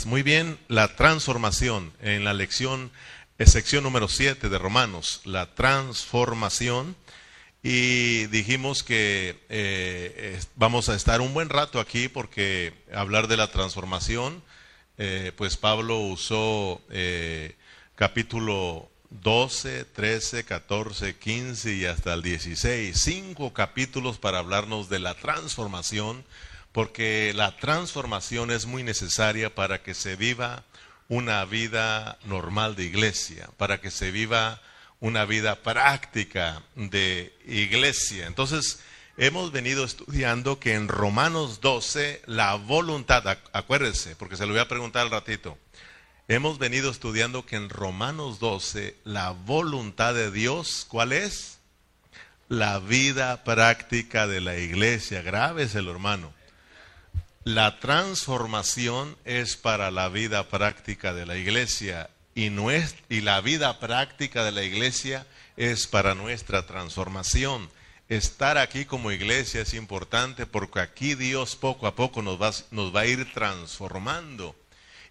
más. Muy bien, la transformación en la lección, eh, sección número 7 de Romanos, la transformación. Y dijimos que eh, vamos a estar un buen rato aquí porque hablar de la transformación, eh, pues Pablo usó capítulo 12, 13, 14, 15 y hasta el 16, cinco capítulos para hablarnos de la transformación porque la transformación es muy necesaria para que se viva una vida normal de iglesia, para que se viva una vida práctica de iglesia. Entonces, hemos venido estudiando que en Romanos 12 la voluntad, acuérdense, porque se lo voy a preguntar al ratito, hemos venido estudiando que en Romanos 12 la voluntad de Dios, ¿cuál es? La vida práctica de la iglesia. el hermano. La transformación es para la vida práctica de la iglesia y, y la vida práctica de la iglesia es para nuestra transformación. Estar aquí como iglesia es importante porque aquí Dios poco a poco nos va, nos va a ir transformando.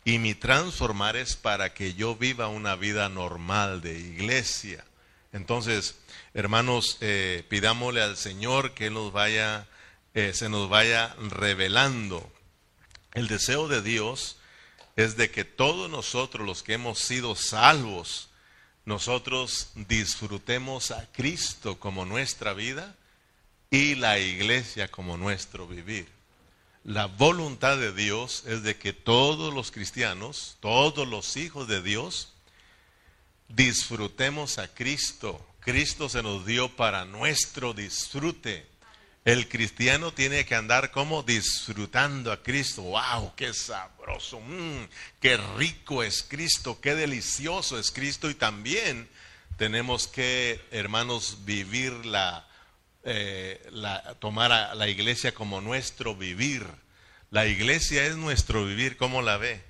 Y mi transformar es para que yo viva una vida normal de iglesia. Entonces, hermanos, eh, pidámosle al Señor que nos vaya eh, se nos vaya revelando. El deseo de Dios es de que todos nosotros los que hemos sido salvos, nosotros disfrutemos a Cristo como nuestra vida y la iglesia como nuestro vivir. La voluntad de Dios es de que todos los cristianos, todos los hijos de Dios, disfrutemos a Cristo. Cristo se nos dio para nuestro disfrute. El cristiano tiene que andar como disfrutando a Cristo. ¡Wow! ¡Qué sabroso! Mm, ¡Qué rico es Cristo! ¡Qué delicioso es Cristo! Y también tenemos que, hermanos, vivir la, eh, la tomar a la iglesia como nuestro vivir. La iglesia es nuestro vivir, ¿cómo la ve?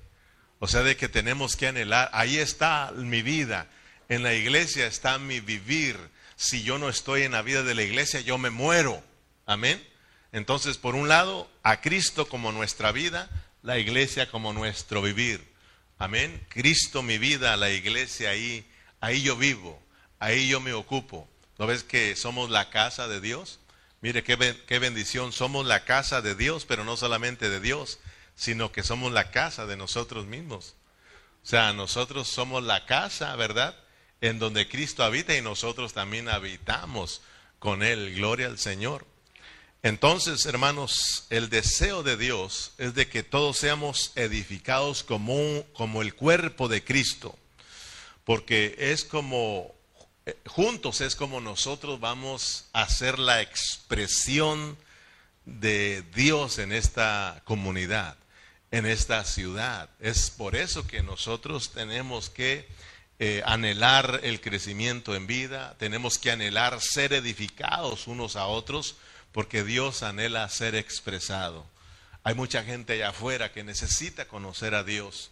O sea, de que tenemos que anhelar. Ahí está mi vida. En la iglesia está mi vivir. Si yo no estoy en la vida de la iglesia, yo me muero. Amén. Entonces, por un lado, a Cristo como nuestra vida, la iglesia como nuestro vivir. Amén. Cristo mi vida, la iglesia ahí, ahí yo vivo, ahí yo me ocupo. ¿No ves que somos la casa de Dios? Mire qué, qué bendición, somos la casa de Dios, pero no solamente de Dios, sino que somos la casa de nosotros mismos. O sea, nosotros somos la casa, ¿verdad? En donde Cristo habita y nosotros también habitamos con Él. Gloria al Señor. Entonces, hermanos, el deseo de Dios es de que todos seamos edificados como, como el cuerpo de Cristo, porque es como, eh, juntos es como nosotros vamos a hacer la expresión de Dios en esta comunidad, en esta ciudad. Es por eso que nosotros tenemos que eh, anhelar el crecimiento en vida, tenemos que anhelar ser edificados unos a otros, porque Dios anhela ser expresado. Hay mucha gente allá afuera que necesita conocer a Dios.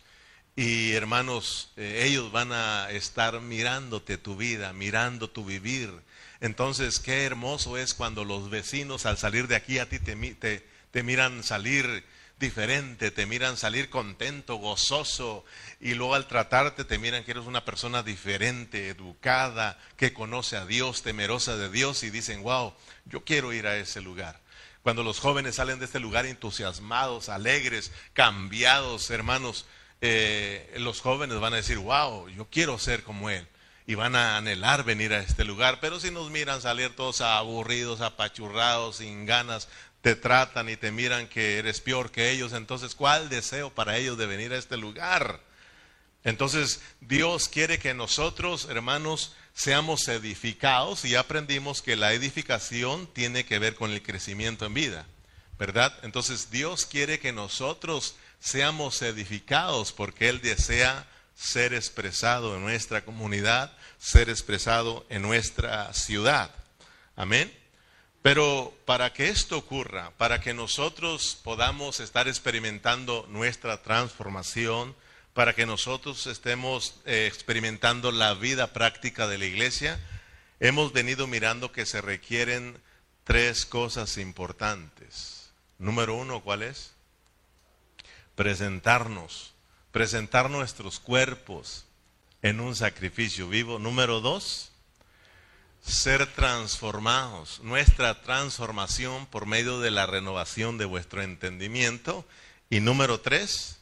Y hermanos, eh, ellos van a estar mirándote tu vida, mirando tu vivir. Entonces, qué hermoso es cuando los vecinos al salir de aquí a ti te, te, te miran salir diferente, te miran salir contento, gozoso, y luego al tratarte te miran que eres una persona diferente, educada, que conoce a Dios, temerosa de Dios, y dicen, wow, yo quiero ir a ese lugar. Cuando los jóvenes salen de este lugar entusiasmados, alegres, cambiados, hermanos, eh, los jóvenes van a decir, wow, yo quiero ser como él. Y van a anhelar venir a este lugar. Pero si nos miran salir todos aburridos, apachurrados, sin ganas, te tratan y te miran que eres peor que ellos, entonces, ¿cuál deseo para ellos de venir a este lugar? Entonces, Dios quiere que nosotros, hermanos, seamos edificados y aprendimos que la edificación tiene que ver con el crecimiento en vida, ¿verdad? Entonces Dios quiere que nosotros seamos edificados porque Él desea ser expresado en nuestra comunidad, ser expresado en nuestra ciudad. Amén. Pero para que esto ocurra, para que nosotros podamos estar experimentando nuestra transformación, para que nosotros estemos eh, experimentando la vida práctica de la iglesia, hemos venido mirando que se requieren tres cosas importantes. Número uno, ¿cuál es? Presentarnos. presentar nuestros cuerpos en un sacrificio vivo. Número dos, ser transformados. Nuestra transformación por medio de la renovación de vuestro entendimiento. Y número tres,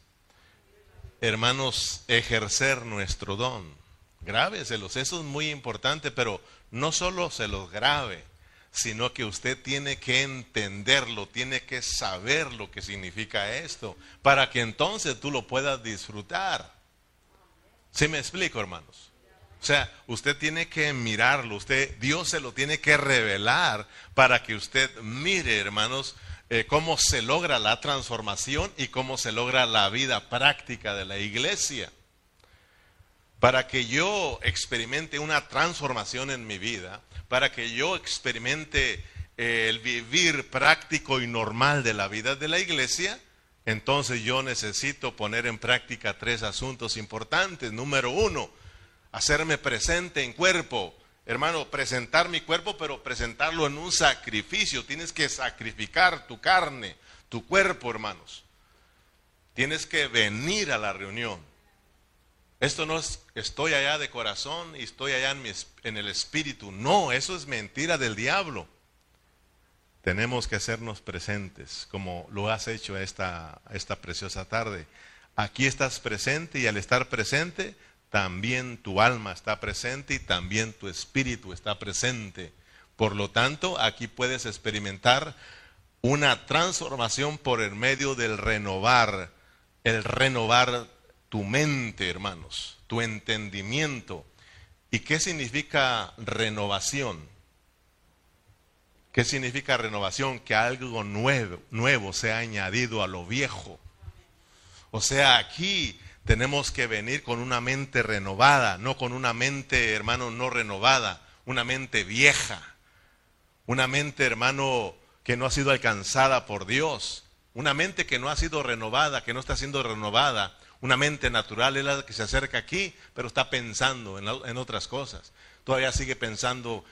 hermanos, ejercer nuestro don. Grábeselos, eso es muy importante, pero no solo se los grabe, sino que usted tiene que entenderlo, tiene que saber lo que significa esto, para que entonces tú lo puedas disfrutar. ¿Sí me explico, hermanos? O sea, usted tiene que mirarlo, usted, Dios se lo tiene que revelar para que usted mire, hermanos, eh, cómo se logra la transformación y cómo se logra la vida práctica de la iglesia. Para que yo experimente una transformación en mi vida, para que yo experimente eh, el vivir práctico y normal de la vida de la iglesia, entonces yo necesito poner en práctica tres asuntos importantes. Número uno, hacerme presente en cuerpo. Hermano, presentar mi cuerpo, pero presentarlo en un sacrificio. Tienes que sacrificar tu carne, tu cuerpo, hermanos. Tienes que venir a la reunión. Esto no es estoy allá de corazón y estoy allá en, en, el espíritu. No, eso es mentira del diablo. Tenemos que hacernos presentes, como lo has hecho esta, esta preciosa tarde. Aquí estás presente y al estar presente, también tu alma está presente y también tu espíritu está presente. Por lo tanto, aquí puedes experimentar una transformación por el medio del renovar, el renovar tu mente, hermanos, tu entendimiento. ¿Y qué significa renovación? ¿Qué significa renovación? Que algo nuevo, nuevo sea añadido a lo viejo. O sea, aquí tenemos que venir con una mente renovada, no con una mente, hermano, no renovada, una mente vieja, una mente, hermano, que no ha sido alcanzada por Dios, una mente que no ha sido renovada, que no está siendo renovada, una mente natural es la que se acerca aquí, pero está pensando en, otras cosas. Todavía sigue pensando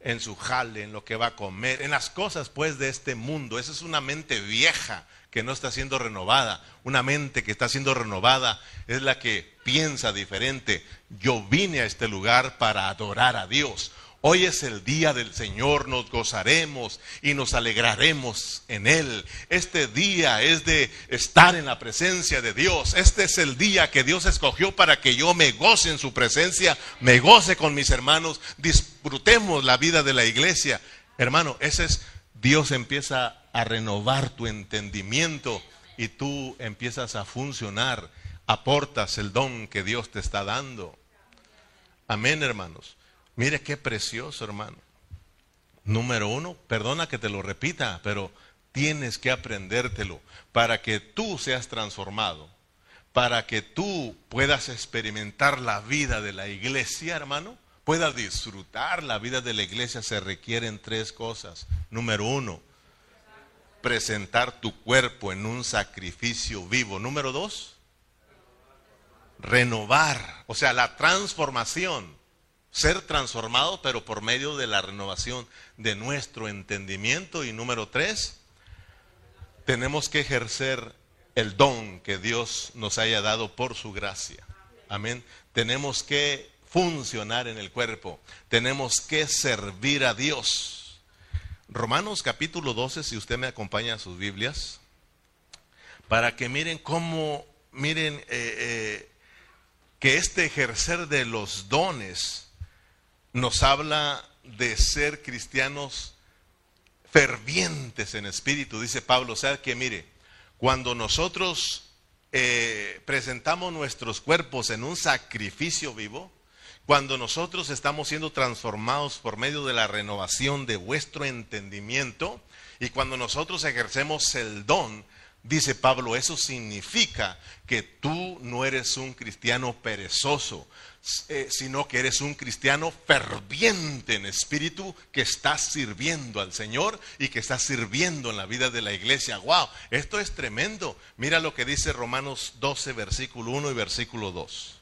en su jale, en lo que va a comer, en las cosas pues de este mundo. Esa es una mente vieja que no está siendo renovada. Una mente que está siendo renovada es la que piensa diferente. Yo vine a este lugar para adorar a Dios. Hoy es el día del Señor, nos gozaremos y nos alegraremos en Él. Este día es de estar en la presencia de Dios. Este es el día que Dios escogió para que yo me goce en su presencia, me goce con mis hermanos, disfrutemos la vida de la iglesia. Hermano, ese es, Dios empieza a renovar tu entendimiento y tú empiezas a funcionar, aportas el don que Dios te está dando. Amén, hermanos. Mire qué precioso, hermano. Número uno, perdona que te lo repita, pero tienes que aprendértelo para que tú seas transformado, para que tú puedas experimentar la vida de la iglesia, hermano, puedas disfrutar la vida de la iglesia, se requieren tres cosas. Número uno, presentar tu cuerpo en un sacrificio vivo. Número dos, renovar, o sea, la transformación ser transformado, pero por medio de la renovación de nuestro entendimiento. Y número tres, tenemos que ejercer el don que Dios nos haya dado por su gracia. Amén. Tenemos que funcionar en el cuerpo. Tenemos que servir a Dios. Romanos capítulo 12, si usted me acompaña a sus Biblias, para que miren cómo, miren eh, eh, que este ejercer de los dones, nos habla de ser cristianos fervientes en espíritu, dice Pablo. O sea que mire, cuando nosotros eh, presentamos nuestros cuerpos en un sacrificio vivo, cuando nosotros estamos siendo transformados por medio de la renovación de vuestro entendimiento y cuando nosotros ejercemos el don, dice Pablo, eso significa que tú no eres un cristiano perezoso, eh, sino que eres un cristiano ferviente en espíritu que está sirviendo al Señor y que está sirviendo en la vida de la iglesia. ¡Wow! Esto es tremendo. Mira lo que dice Romanos 12, versículo 1 y versículo 2.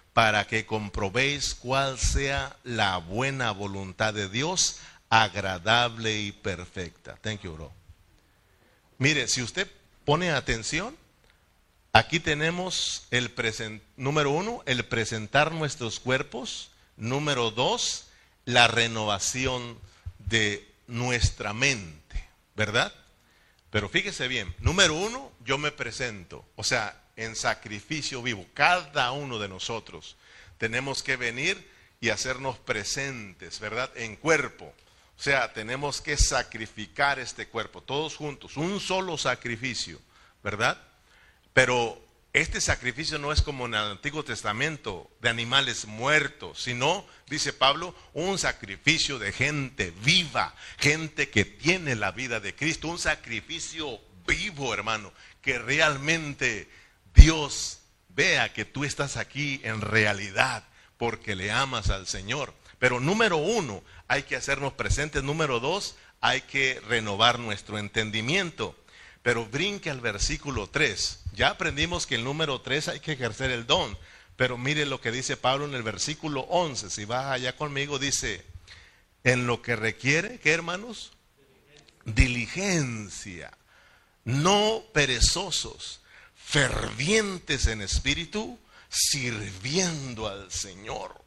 para que comprobéis cuál sea la buena voluntad de Dios, agradable y perfecta. Thank you, bro. Mire, si usted pone atención, aquí tenemos el número uno, el presentar nuestros cuerpos. Número dos, la renovación de nuestra mente, ¿verdad? Pero fíjese bien, número uno, yo me presento, o sea, en sacrificio vivo. Cada uno de nosotros tenemos que venir y hacernos presentes, ¿verdad? En cuerpo. O sea, tenemos que sacrificar este cuerpo, todos juntos, un solo sacrificio, ¿verdad? Pero este sacrificio no es como en el Antiguo Testamento de animales muertos, sino, dice Pablo, un sacrificio de gente viva, gente que tiene la vida de Cristo, un sacrificio vivo, hermano, que realmente Dios vea que tú estás aquí en realidad porque le amas al Señor. Pero número uno, hay que hacernos presentes. Número dos, hay que renovar nuestro entendimiento. Pero brinque al versículo 3. Ya aprendimos que el número 3 hay que ejercer el don. Pero mire lo que dice Pablo en el versículo 11. Si vas allá conmigo, dice, en lo que requiere, ¿qué hermanos? Diligencia. No perezosos, fervientes en espíritu, sirviendo al Señor.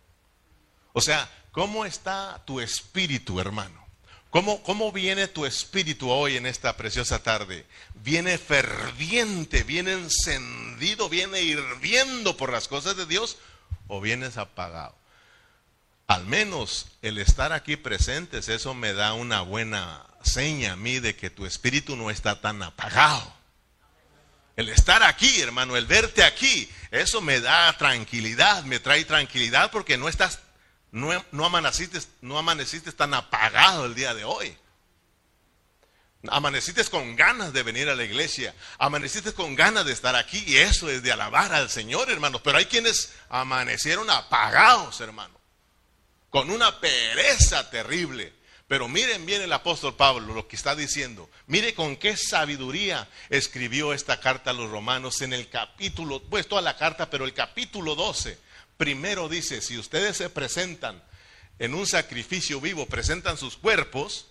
O sea, ¿Cómo está tu espíritu, hermano? ¿Cómo, ¿Cómo, viene tu espíritu hoy en esta preciosa tarde? ¿Viene ferviente, viene encendido, viene hirviendo por las cosas de Dios o vienes apagado? Al menos el estar aquí presentes, eso me da una buena seña a mí de que tu espíritu no está tan apagado. El estar aquí, hermano, el verte aquí, eso me da tranquilidad, me trae tranquilidad porque no estás no, amaneciste, no amaneciste tan apagado el día de hoy. Amaneciste con ganas de venir a la iglesia. Amaneciste con ganas de estar aquí. Y eso es de alabar al Señor, hermanos. Pero hay quienes amanecieron apagados, hermano. Con una pereza terrible. Pero miren bien el apóstol Pablo lo que está diciendo. Mire con qué sabiduría escribió esta carta a los romanos en el capítulo, pues toda la carta, pero el capítulo 12 Primero dice, si ustedes se presentan en un sacrificio vivo, presentan sus cuerpos,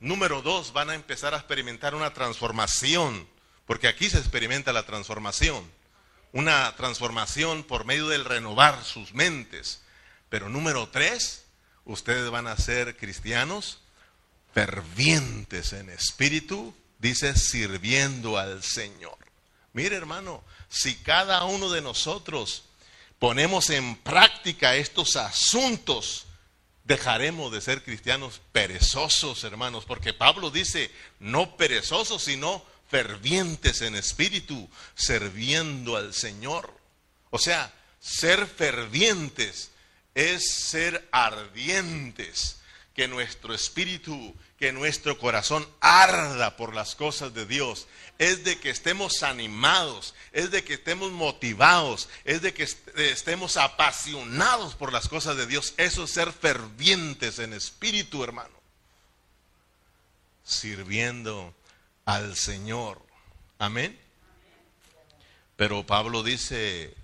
número dos, van a empezar a experimentar una transformación, porque aquí se experimenta la transformación, una transformación por medio del renovar sus mentes. Pero número tres, ustedes van a ser cristianos fervientes en espíritu, dice, sirviendo al Señor. Mire hermano, si cada uno de nosotros ponemos en práctica estos asuntos, dejaremos de ser cristianos perezosos, hermanos, porque Pablo dice, no perezosos, sino fervientes en espíritu, sirviendo al Señor. O sea, ser fervientes es ser ardientes, que nuestro espíritu que nuestro corazón arda por las cosas de Dios, es de que estemos animados, es de que estemos motivados, es de que estemos apasionados por las cosas de Dios. Eso es ser fervientes en espíritu, hermano. Sirviendo al Señor. Amén. Pero Pablo dice,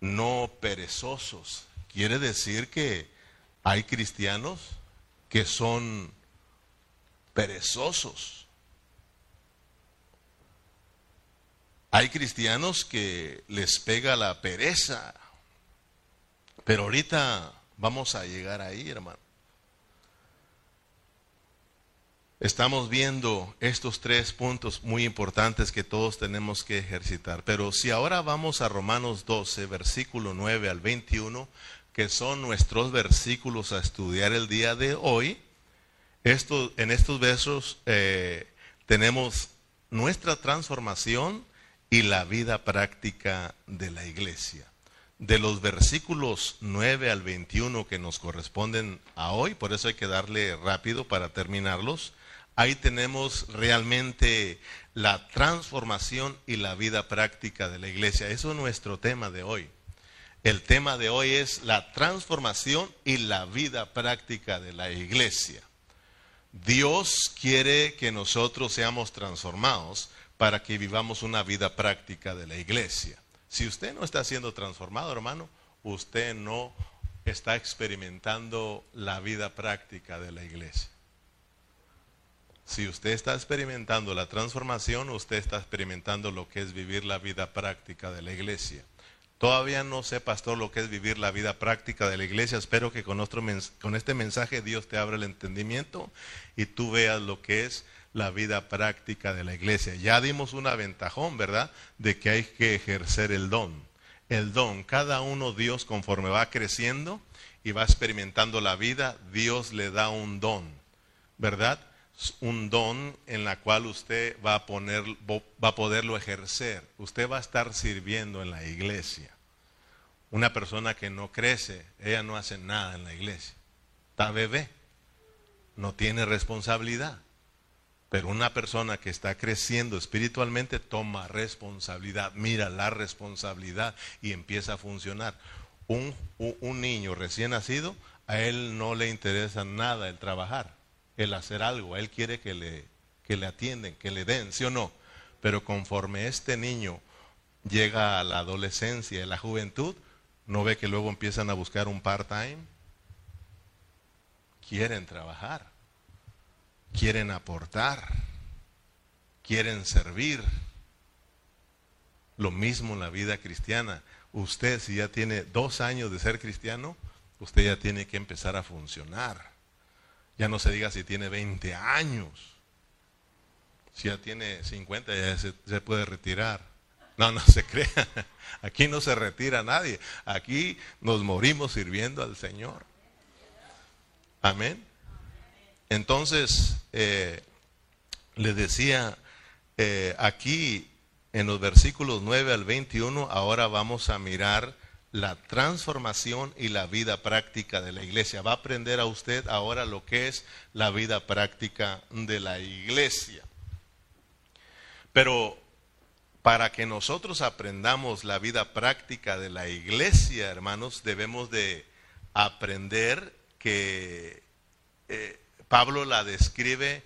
no perezosos. Quiere decir que hay cristianos que son perezosos. Hay cristianos que les pega la pereza, pero ahorita vamos a llegar ahí, hermano. Estamos viendo estos tres puntos muy importantes que todos tenemos que ejercitar. Pero si ahora vamos a Romanos 12, versículo 9 al 21, que son nuestros versículos a estudiar el día de hoy, en estos versos eh, tenemos nuestra transformación y la vida práctica de la iglesia. De los versículos 9 al 21 que nos corresponden a hoy, por eso hay que darle rápido para terminarlos, ahí tenemos realmente la transformación y la vida práctica de la iglesia. Eso es nuestro tema de hoy. El tema de hoy es la transformación y la vida práctica de la iglesia. Dios quiere que nosotros seamos transformados para que vivamos una vida práctica de la iglesia. Si usted no está siendo transformado, hermano, usted no está experimentando la vida práctica de la iglesia. Si usted está experimentando la transformación, usted está experimentando lo que es vivir la vida práctica de la iglesia. Todavía no sé, pastor, lo que es vivir la vida práctica de la iglesia. Espero que con, con este mensaje Dios te abra el entendimiento y tú veas lo que es la vida práctica de la iglesia. Ya dimos un aventajón, ¿verdad? De que hay que ejercer el don. El don, cada uno Dios conforme va creciendo y va experimentando la vida, Dios le da un don, ¿verdad? Un don en la cual usted va a, poner, va a poderlo ejercer. Usted va a estar sirviendo en la iglesia. Una persona que no crece, ella no hace nada en la iglesia. Está bebé, no tiene responsabilidad. Pero una persona que está creciendo espiritualmente toma responsabilidad, mira la responsabilidad y empieza a funcionar. Un, un, niño recién nacido, a él no le interesa nada el trabajar, el hacer algo, a él quiere que le, que le atienden, que le den, ¿sí o no? Pero conforme este niño llega a la adolescencia y la juventud, ¿no ve que luego empiezan a buscar un part-time? Quieren trabajar quieren aportar, quieren servir. Lo mismo en la vida cristiana. Usted si ya tiene dos años de ser cristiano, usted ya tiene que empezar a funcionar. Ya no se diga si tiene 20 años. Si ya tiene 50 ya se, puede retirar. No, no se crea. Aquí no se retira nadie. Aquí nos morimos sirviendo al Señor. Amén. Entonces, eh, le decía eh, aquí en los versículos 9 al 21, ahora vamos a mirar la transformación y la vida práctica de la iglesia. Va a aprender a usted ahora lo que es la vida práctica de la iglesia. Pero para que nosotros aprendamos la vida práctica de la iglesia, hermanos, debemos de aprender que eh, Pablo la describe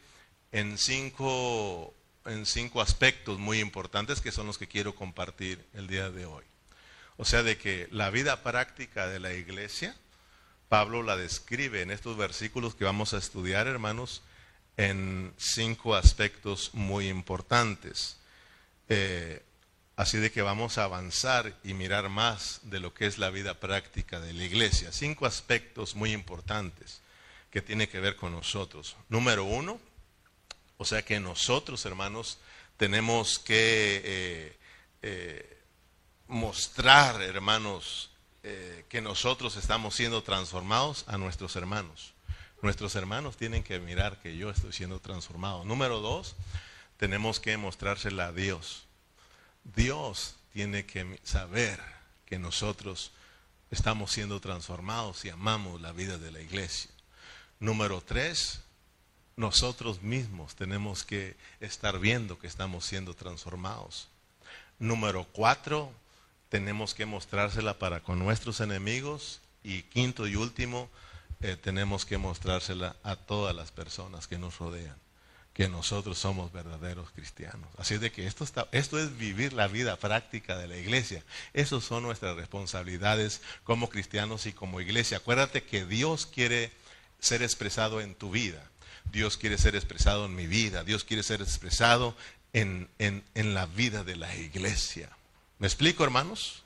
en cinco, en cinco aspectos muy importantes que son los que quiero compartir el día de hoy. O sea, de que la vida práctica de la iglesia, Pablo la describe en estos versículos que vamos a estudiar, hermanos, en cinco aspectos muy importantes. Eh, así de que vamos a avanzar y mirar más de lo que es la vida práctica de la iglesia. Cinco aspectos muy importantes que tiene que ver con nosotros. Número uno, o sea que nosotros, hermanos, tenemos que eh, eh, mostrar, hermanos, eh, que nosotros estamos siendo transformados a nuestros hermanos. Nuestros hermanos tienen que mirar que yo estoy siendo transformado. Número dos, tenemos que mostrársela a Dios. Dios tiene que saber que nosotros estamos siendo transformados y amamos la vida de la iglesia. Número tres, nosotros mismos tenemos que estar viendo que estamos siendo transformados. Número cuatro, tenemos que mostrársela para con nuestros enemigos. Y quinto y último, eh, tenemos que mostrársela a todas las personas que nos rodean, que nosotros somos verdaderos cristianos. Así de que esto, está, esto es vivir la vida práctica de la iglesia. Esas son nuestras responsabilidades como cristianos y como iglesia. Acuérdate que Dios quiere ser expresado en tu vida. Dios quiere ser expresado en mi vida. Dios quiere ser expresado en, la vida de la iglesia. ¿Me explico, hermanos?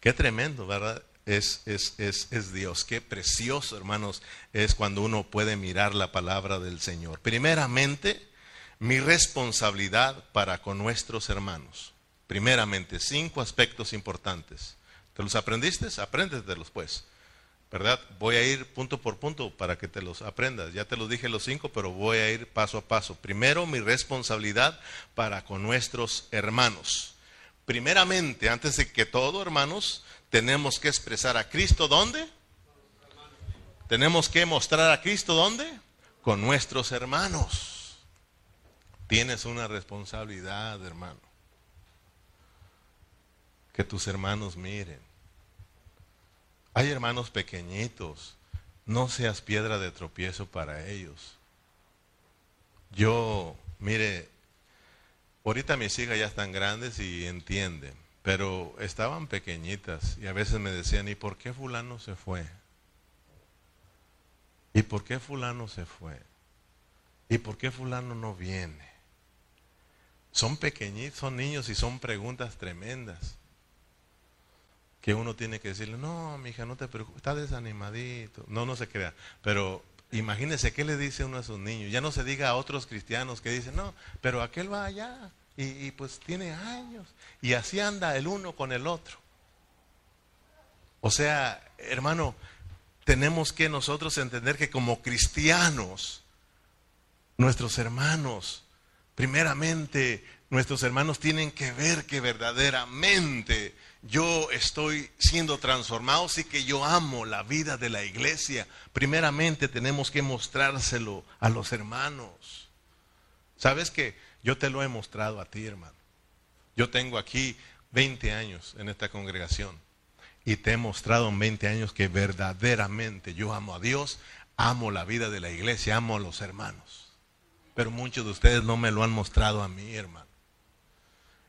Qué tremendo, ¿verdad? Es, es, es, es, Dios. Qué precioso, hermanos, es cuando uno puede mirar la palabra del Señor. Primeramente, mi responsabilidad para con nuestros hermanos. Primeramente, cinco aspectos importantes. ¿Te los aprendiste? Apréndetelos, pues. ¿verdad? Voy a ir punto por punto para que te los aprendas. Ya te los dije los cinco, pero voy a ir paso a paso. Primero, mi responsabilidad para con nuestros hermanos. Primeramente, antes de que todo, hermanos, tenemos que expresar a Cristo ¿dónde? Tenemos que mostrar a Cristo ¿dónde? Con nuestros hermanos. Tienes una responsabilidad, hermano. Que tus hermanos miren Hay hermanos pequeñitos, no seas piedra de tropiezo para ellos. Yo, mire, ahorita mis hijas ya están grandes y entienden, pero estaban pequeñitas y a veces me decían, ¿y por qué fulano se fue? ¿Y por qué fulano se fue? ¿Y por qué fulano no viene? Son pequeñitos, son niños y son preguntas tremendas. Que uno tiene que decirle, no, mi hija, no te preocupes, está desanimadito. No, no se crea. Pero imagínese qué le dice uno a sus niños. Ya no se diga a otros cristianos que dicen, no, pero aquel va allá y, y pues tiene años. Y así anda el uno con el otro. O sea, hermano, tenemos que nosotros entender que como cristianos, nuestros hermanos, primeramente, nuestros hermanos tienen que ver que verdaderamente yo estoy siendo transformado, sí que yo amo la vida de la iglesia. Primeramente tenemos que mostrárselo a los hermanos. ¿Sabes que Yo te lo he mostrado a ti, hermano. Yo tengo aquí 20 años en esta congregación y te he mostrado en 20 años que verdaderamente yo amo a Dios, amo la vida de la iglesia, amo a los hermanos. Pero muchos de ustedes no me lo han mostrado a mí, hermano.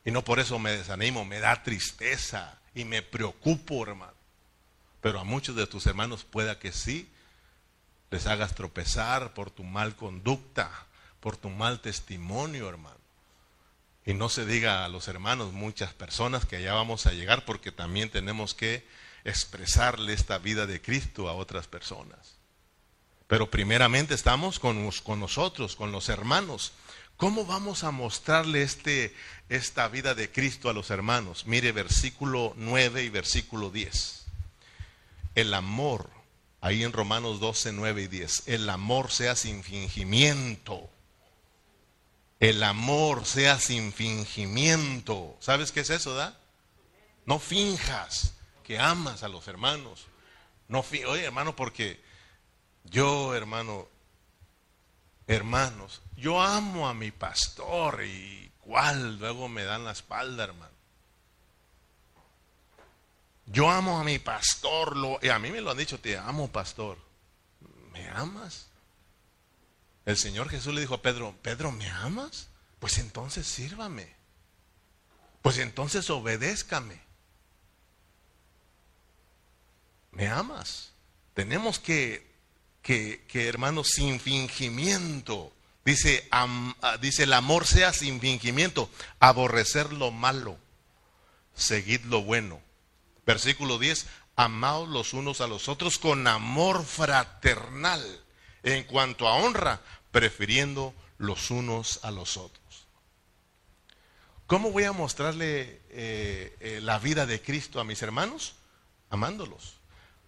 Y no por eso me desanimo, me da tristeza y me preocupo, hermano. Pero a muchos de tus hermanos pueda que sí les hagas tropezar por tu mal conducta, por tu mal testimonio, hermano. Y no se diga a los hermanos, muchas personas que allá vamos a llegar porque también tenemos que expresarle esta vida de Cristo a otras personas. Pero primeramente estamos con, con nosotros, con los hermanos. ¿Cómo vamos a mostrarle este, esta vida de Cristo a los hermanos? Mire versículo 9 y versículo 10. El amor, ahí en Romanos 12, 9 y 10, el amor sea sin fingimiento. El amor sea sin fingimiento. ¿Sabes qué es eso, da? No finjas que amas a los hermanos. No, oye, hermano, porque yo, hermano, hermanos, yo amo a mi pastor y cuál luego me dan la espalda, hermano. Yo amo a mi pastor, lo, y a mí me lo han dicho, te amo, pastor. ¿Me amas? El Señor Jesús le dijo a Pedro, Pedro, ¿me amas? Pues entonces sírvame. Pues entonces obedézcame. ¿Me amas? Tenemos que que, hermano, sin fingimiento. Dice, ah, dice, el amor sea sin fingimiento, aborrecer lo malo, seguid lo bueno. Versículo 10, amaos los unos a los otros con amor fraternal, en cuanto a honra, prefiriendo los unos a los otros. ¿Cómo voy a mostrarle eh, eh, la vida de Cristo a mis hermanos? Amándolos.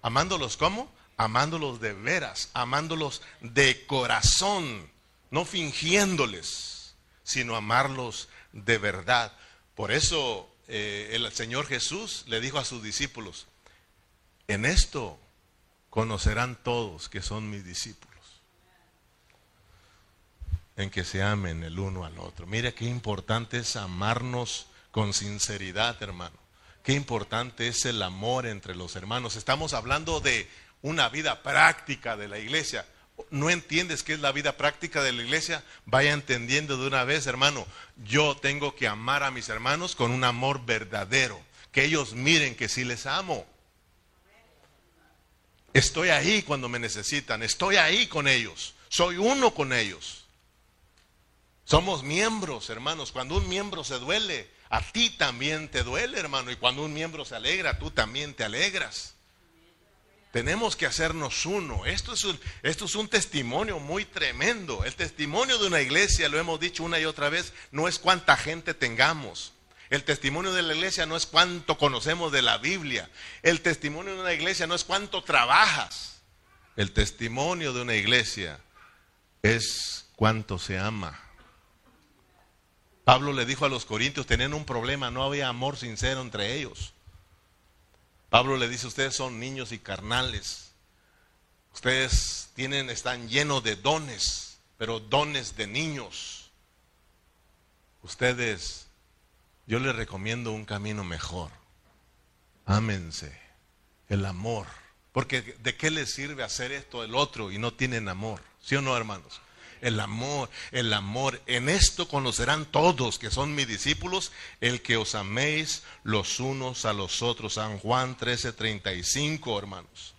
¿Amándolos cómo? Amándolos de veras, amándolos de corazón, no fingiéndoles, sino amarlos de verdad. Por eso eh, el Señor Jesús le dijo a sus discípulos, en esto conocerán todos que son mis discípulos, en que se amen el uno al otro. Mira qué importante es amarnos con sinceridad, hermano. Qué importante es el amor entre los hermanos. Estamos hablando de una vida práctica de la iglesia. ¿No entiendes qué es la vida práctica de la iglesia? Vaya entendiendo de una vez, hermano. Yo tengo que amar a mis hermanos con un amor verdadero. Que ellos miren que sí les amo. Estoy ahí cuando me necesitan. Estoy ahí con ellos. Soy uno con ellos. Somos miembros, hermanos. Cuando un miembro se duele, a ti también te duele, hermano. Y cuando un miembro se alegra, tú también te alegras. Tenemos que hacernos uno. Esto es, un, esto es un testimonio muy tremendo. El testimonio de una iglesia, lo hemos dicho una y otra vez, no es cuánta gente tengamos. El testimonio de la iglesia no es cuánto conocemos de la Biblia. El testimonio de una iglesia no es cuánto trabajas. El testimonio de una iglesia es cuánto se ama. Pablo le dijo a los corintios, tenían un problema, no había amor sincero entre ellos. Pablo le dice, ustedes son niños y carnales. Ustedes tienen, están llenos de dones, pero dones de niños. Ustedes, yo les recomiendo un camino mejor. Ámense, el amor Porque ¿de qué les sirve hacer esto el otro y no tienen amor? ¿Sí o no, hermanos? El amor, el amor. En esto conocerán todos que son mis discípulos, el que os améis los unos a los otros. San Juan 13, 35, hermanos.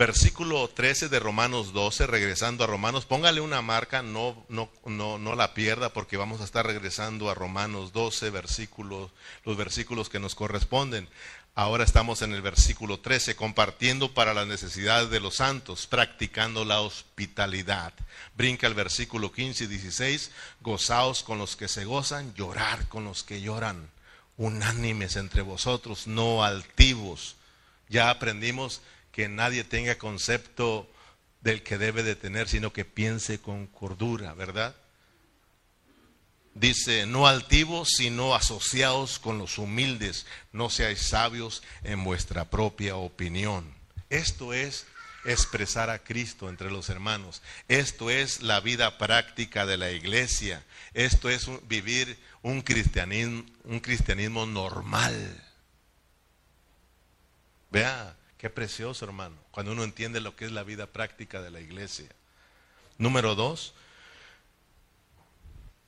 Versículo 13 de Romanos 12, regresando a Romanos, póngale una marca, no, no, no, no la pierda porque vamos a estar regresando a Romanos 12, versículos, los versículos que nos corresponden. Ahora estamos en el versículo 13, compartiendo para las necesidades de los santos, practicando la hospitalidad. Brinca el versículo 15 y 16, gozaos con los que se gozan, llorar con los que lloran, unánimes entre vosotros, no altivos. Ya aprendimos que nadie tenga concepto del que debe de tener, sino que piense con cordura, ¿verdad? Dice, no altivos, sino asociados con los humildes, no seáis sabios en vuestra propia opinión. Esto es expresar a Cristo entre los hermanos. Esto es la vida práctica de la iglesia. Esto es vivir un cristianismo, un cristianismo normal. Vea, Qué precioso, hermano, cuando uno entiende lo que es la vida práctica de la iglesia. Número dos,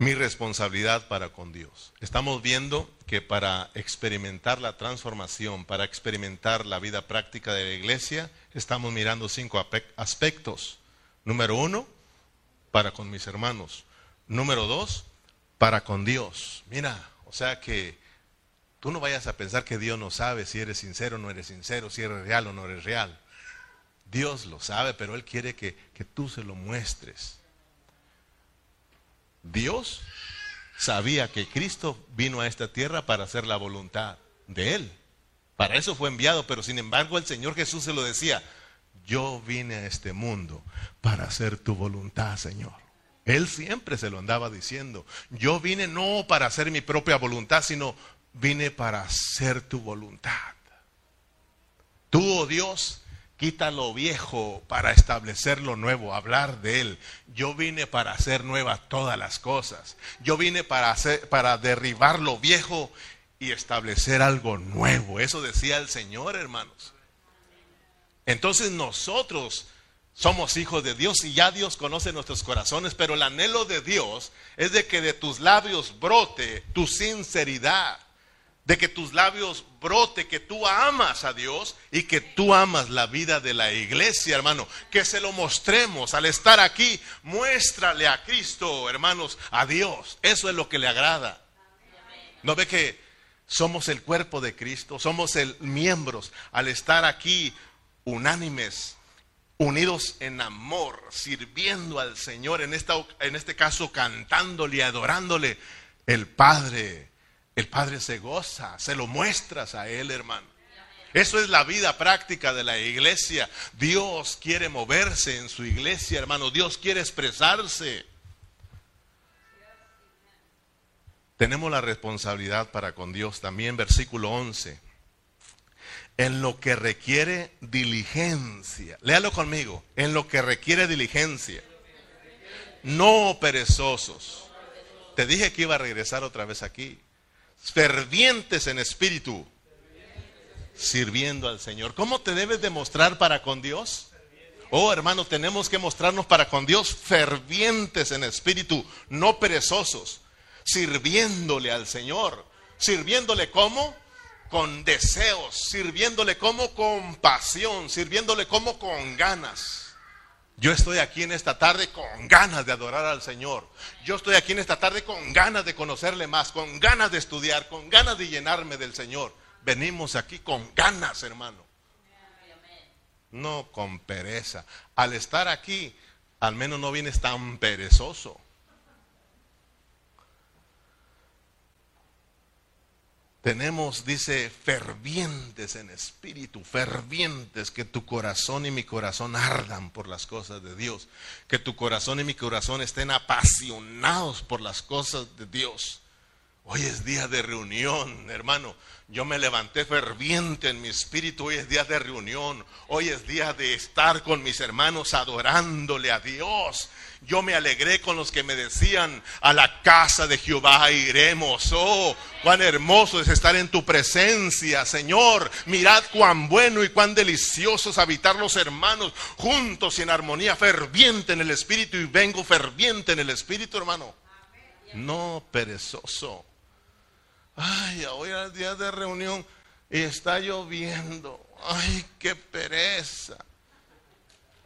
mi responsabilidad para con Dios. Estamos viendo que para experimentar la transformación, para experimentar la vida práctica de la iglesia, estamos mirando cinco aspectos. Número uno, para con mis hermanos. Número dos, para con Dios. Mira, o sea que Tú no vayas a pensar que Dios no sabe si eres sincero o no eres sincero, si eres real o no eres real. Dios lo sabe, pero Él quiere que, que tú se lo muestres. Dios sabía que Cristo vino a esta tierra para hacer la voluntad de Él. Para eso fue enviado, pero sin embargo el Señor Jesús se lo decía, yo vine a este mundo para hacer tu voluntad, Señor. Él siempre se lo andaba diciendo. Yo vine no para hacer mi propia voluntad, sino vine para hacer tu voluntad. Tú, oh Dios, quita lo viejo para establecer lo nuevo, hablar de Él. Yo vine para hacer nuevas todas las cosas. Yo vine para, hacer, para derribar lo viejo y establecer algo nuevo. Eso decía el Señor, hermanos. Entonces nosotros somos hijos de Dios y ya Dios conoce nuestros corazones, pero el anhelo de Dios es de que de tus labios brote tu sinceridad de que tus labios brote, que tú amas a Dios y que tú amas la vida de la iglesia, hermano. Que se lo mostremos al estar aquí. Muéstrale a Cristo, hermanos, a Dios. Eso es lo que le agrada. ¿No ve que somos el cuerpo de Cristo? Somos el miembros al estar aquí unánimes, unidos en amor, sirviendo al Señor, en, esta, en este caso cantándole y adorándole. El Padre el Padre se goza, se lo muestras a Él, hermano. Eso es la vida práctica de la iglesia. Dios quiere moverse en su iglesia, hermano. Dios quiere expresarse. Tenemos la responsabilidad para con Dios también, versículo 11. En lo que requiere diligencia. Léalo conmigo. En lo que requiere diligencia. No perezosos. Te dije que iba a regresar otra vez aquí fervientes en espíritu, sirviendo al Señor. ¿Cómo te debes demostrar para con Dios? Oh, hermano, tenemos que mostrarnos para con Dios fervientes en espíritu, no perezosos, sirviéndole al Señor. ¿Sirviéndole como? Con deseos, sirviéndole como con pasión, sirviéndole como con ganas. Yo estoy aquí en esta tarde con ganas de adorar al Señor. Yo estoy aquí en esta tarde con ganas de conocerle más, con ganas de estudiar, con ganas de llenarme del Señor. Venimos aquí con ganas, hermano. No con pereza. Al estar aquí, al menos no vienes tan perezoso. Tenemos, dice, fervientes en espíritu, fervientes, que tu corazón y mi corazón ardan por las cosas de Dios, que tu corazón y mi corazón estén apasionados por las cosas de Dios. Hoy es día de reunión, hermano. Yo me levanté ferviente en mi espíritu. Hoy es día de reunión. Hoy es día de estar con mis hermanos adorándole a Dios. Yo me alegré con los que me decían, a la casa de Jehová iremos. Oh, cuán hermoso es estar en tu presencia, Señor. Mirad cuán bueno y cuán delicioso es habitar los hermanos juntos y en armonía ferviente en el espíritu. Y vengo ferviente en el espíritu, hermano. No perezoso. Ay, hoy es día de reunión y está lloviendo. Ay, qué pereza.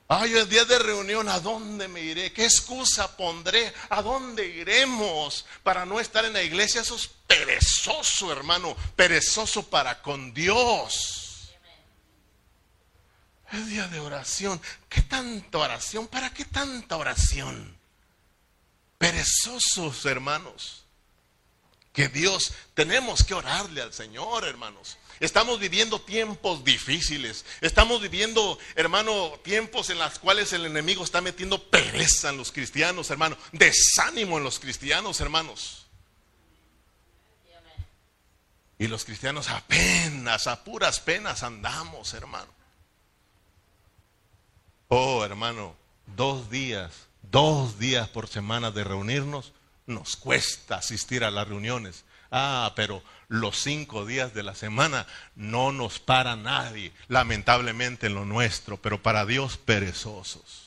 Ay, es día de reunión, ¿a dónde me iré? ¿Qué excusa pondré? ¿A dónde iremos para no estar en la iglesia? Eso es perezoso, hermano, perezoso para con Dios. Es día de oración. ¿Qué tanta oración? ¿Para qué tanta oración? Perezosos, hermanos que Dios, tenemos que orarle al Señor, hermanos. Estamos viviendo tiempos difíciles. Estamos viviendo, hermano, tiempos en los cuales el enemigo está metiendo pereza en los cristianos, hermano. Desánimo en los cristianos, hermanos. Y los cristianos apenas, a puras penas andamos, hermano. Oh, hermano, dos días, dos días por semana de reunirnos nos cuesta asistir a las reuniones. Ah, pero los cinco días de la semana no nos para nadie, lamentablemente en lo nuestro, pero para Dios perezosos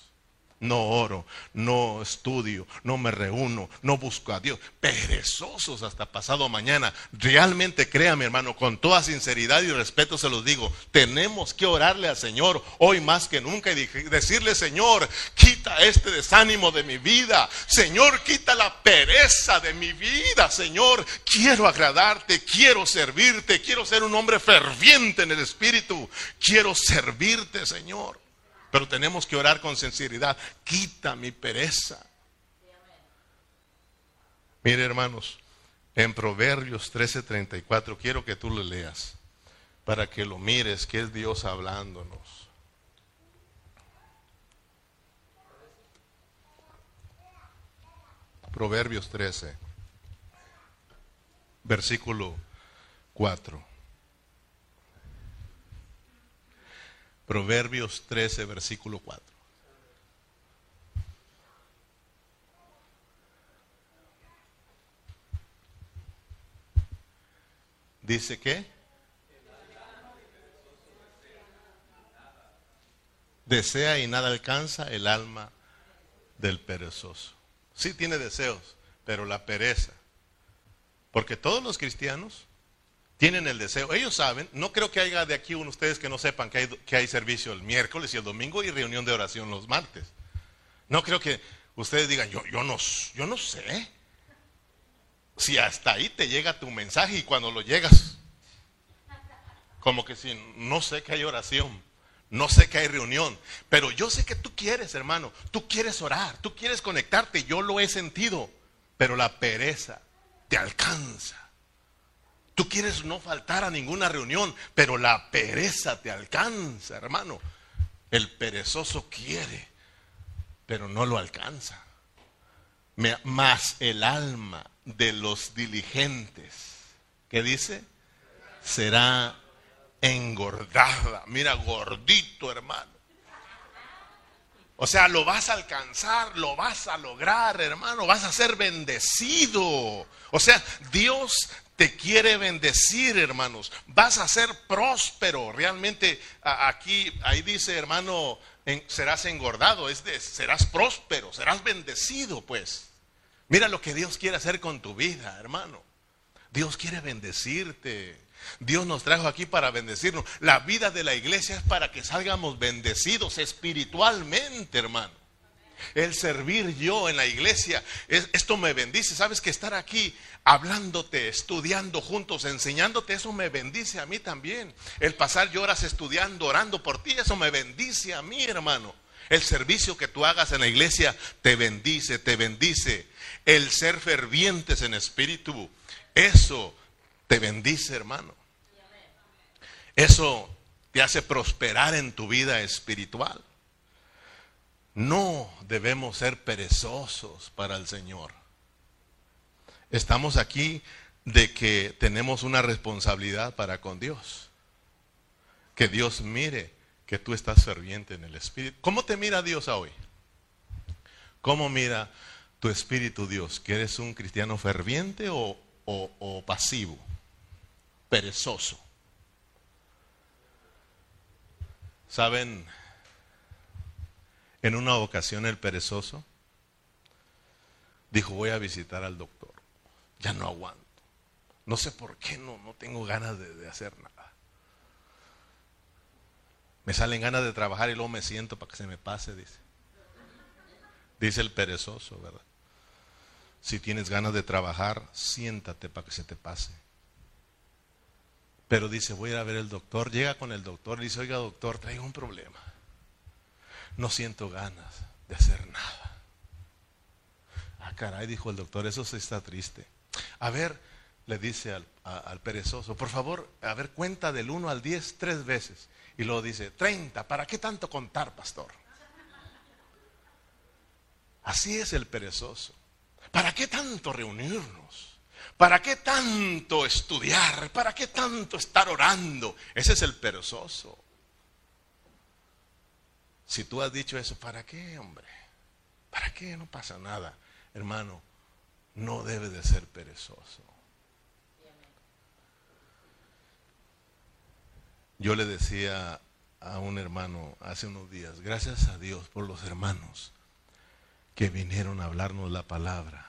no oro, no estudio, no me reúno, no busco a Dios. Perezosos hasta pasado mañana. Realmente créame, hermano, con toda sinceridad y respeto se los digo, tenemos que orarle al Señor hoy más que nunca y decirle, Señor, quita este desánimo de mi vida. Señor, quita la pereza de mi vida. Señor, quiero agradarte, quiero servirte, quiero ser un hombre ferviente en el Espíritu. Quiero servirte, Señor. Pero tenemos que orar con sinceridad. Quita mi pereza. Mire, hermanos, en Proverbios 13:34, quiero que tú lo leas para que lo mires, que es Dios hablándonos. Proverbios 13, versículo 4. Proverbios 13, versículo 4. Dice que desea y nada alcanza el alma del perezoso. Sí tiene deseos, pero la pereza. Porque todos los cristianos tienen el deseo. Ellos saben, no creo que haya de aquí uno ustedes que no sepan que hay, que hay servicio el miércoles y el domingo y reunión de oración los martes. No creo que ustedes digan, yo, yo, no, yo no sé. Si hasta ahí te llega tu mensaje y cuando lo llegas, como que si no sé que hay oración, no sé que hay reunión, pero yo sé que tú quieres, hermano, tú quieres orar, tú quieres conectarte, yo lo he sentido, pero la pereza te alcanza. Tú quieres no faltar a ninguna reunión, pero la pereza te alcanza, hermano. El perezoso quiere, pero no lo alcanza. Más el alma de los diligentes, ¿qué dice? Será engordada. Mira, gordito, hermano. O sea, lo vas a alcanzar, lo vas a lograr, hermano, vas a ser bendecido. O sea, Dios te quiere bendecir, hermanos. Vas a ser próspero. Realmente aquí, ahí dice, hermano, serás engordado, es de, serás próspero, serás bendecido, pues. Mira lo que Dios quiere hacer con tu vida, hermano. Dios quiere bendecirte. Dios nos trajo aquí para bendecirnos. La vida de la iglesia es para que salgamos bendecidos espiritualmente, hermano el servir yo en la iglesia, esto me bendice. Sabes que estar aquí hablándote, estudiando juntos, enseñándote, eso me bendice a mí también. El pasar horas estudiando, orando por ti, eso me bendice a mí, hermano. El servicio que tú hagas en la iglesia te bendice, te bendice. El ser fervientes en espíritu, eso te bendice, hermano. Eso te hace prosperar en tu vida espiritual. No debemos ser perezosos para el Señor. Estamos aquí de que tenemos una responsabilidad para con Dios. Que Dios mire que tú estás ferviente en el Espíritu. ¿Cómo te mira Dios hoy? ¿Cómo mira tu Espíritu Dios? ¿Que eres un cristiano ferviente o, o pasivo? Perezoso. ¿Saben? En una ocasión el perezoso dijo, voy a visitar al doctor. Ya no aguanto. No sé por qué no, no tengo ganas de, hacer nada. Me salen ganas de trabajar y luego me siento para que se me pase, dice. Dice el perezoso, ¿verdad? Si tienes ganas de trabajar, siéntate para que se te pase. Pero dice, voy a ir a ver el doctor. Llega con el doctor y dice, oiga doctor, traigo un problema. No siento ganas de hacer nada. Ah, caray, dijo el doctor, eso sí está triste. A ver, le dice al, perezoso, por favor, a ver, cuenta del 1 al 10 tres veces. Y luego dice, 30, ¿para qué tanto contar, pastor? Así es el perezoso. ¿Para qué tanto reunirnos? ¿Para qué tanto estudiar? ¿Para qué tanto estar orando? Ese es el perezoso. Si tú has dicho eso, ¿para qué, hombre? ¿Para qué? No pasa nada. Hermano, no debe de ser perezoso. Yo le decía a un hermano hace unos días, gracias a Dios por los hermanos que vinieron a hablarnos la palabra.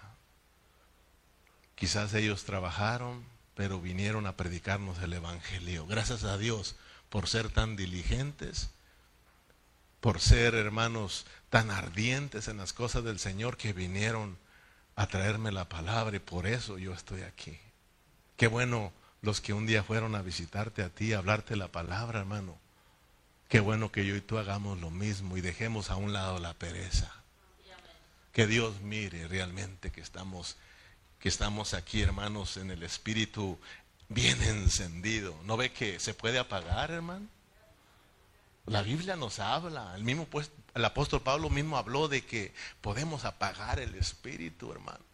Quizás ellos trabajaron, pero vinieron a predicarnos el Evangelio. Gracias a Dios por ser tan diligentes, por ser hermanos tan ardientes en las cosas del Señor que vinieron a traerme la palabra y por eso yo estoy aquí. Qué bueno los que un día fueron a visitarte a ti, a hablarte la palabra, hermano. Qué bueno que yo y tú hagamos lo mismo y dejemos a un lado la pereza. Que Dios mire realmente que estamos, que estamos aquí, hermanos, en el espíritu bien encendido. ¿No ve que se puede apagar, hermano? La Biblia nos habla, el mismo pues, el apóstol Pablo mismo habló de que podemos apagar el espíritu, hermano.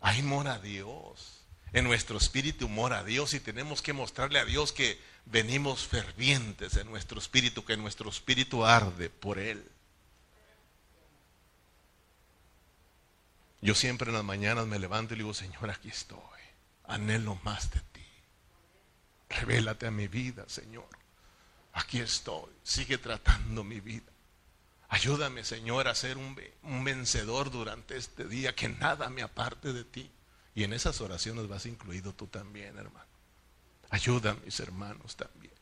Ahí mora Dios en nuestro espíritu mora Dios y tenemos que mostrarle a Dios que venimos fervientes en nuestro espíritu, que nuestro espíritu arde por Él. Yo siempre en las mañanas me levanto y le digo, Señor, aquí estoy. Anhelo más de ti. Revélate a mi vida, Señor. Aquí estoy. Sigue tratando mi vida. Ayúdame, Señor, a ser un, vencedor durante este día, que nada me aparte de ti. Y en esas oraciones vas incluido tú también, hermano. Ayuda a mis hermanos también.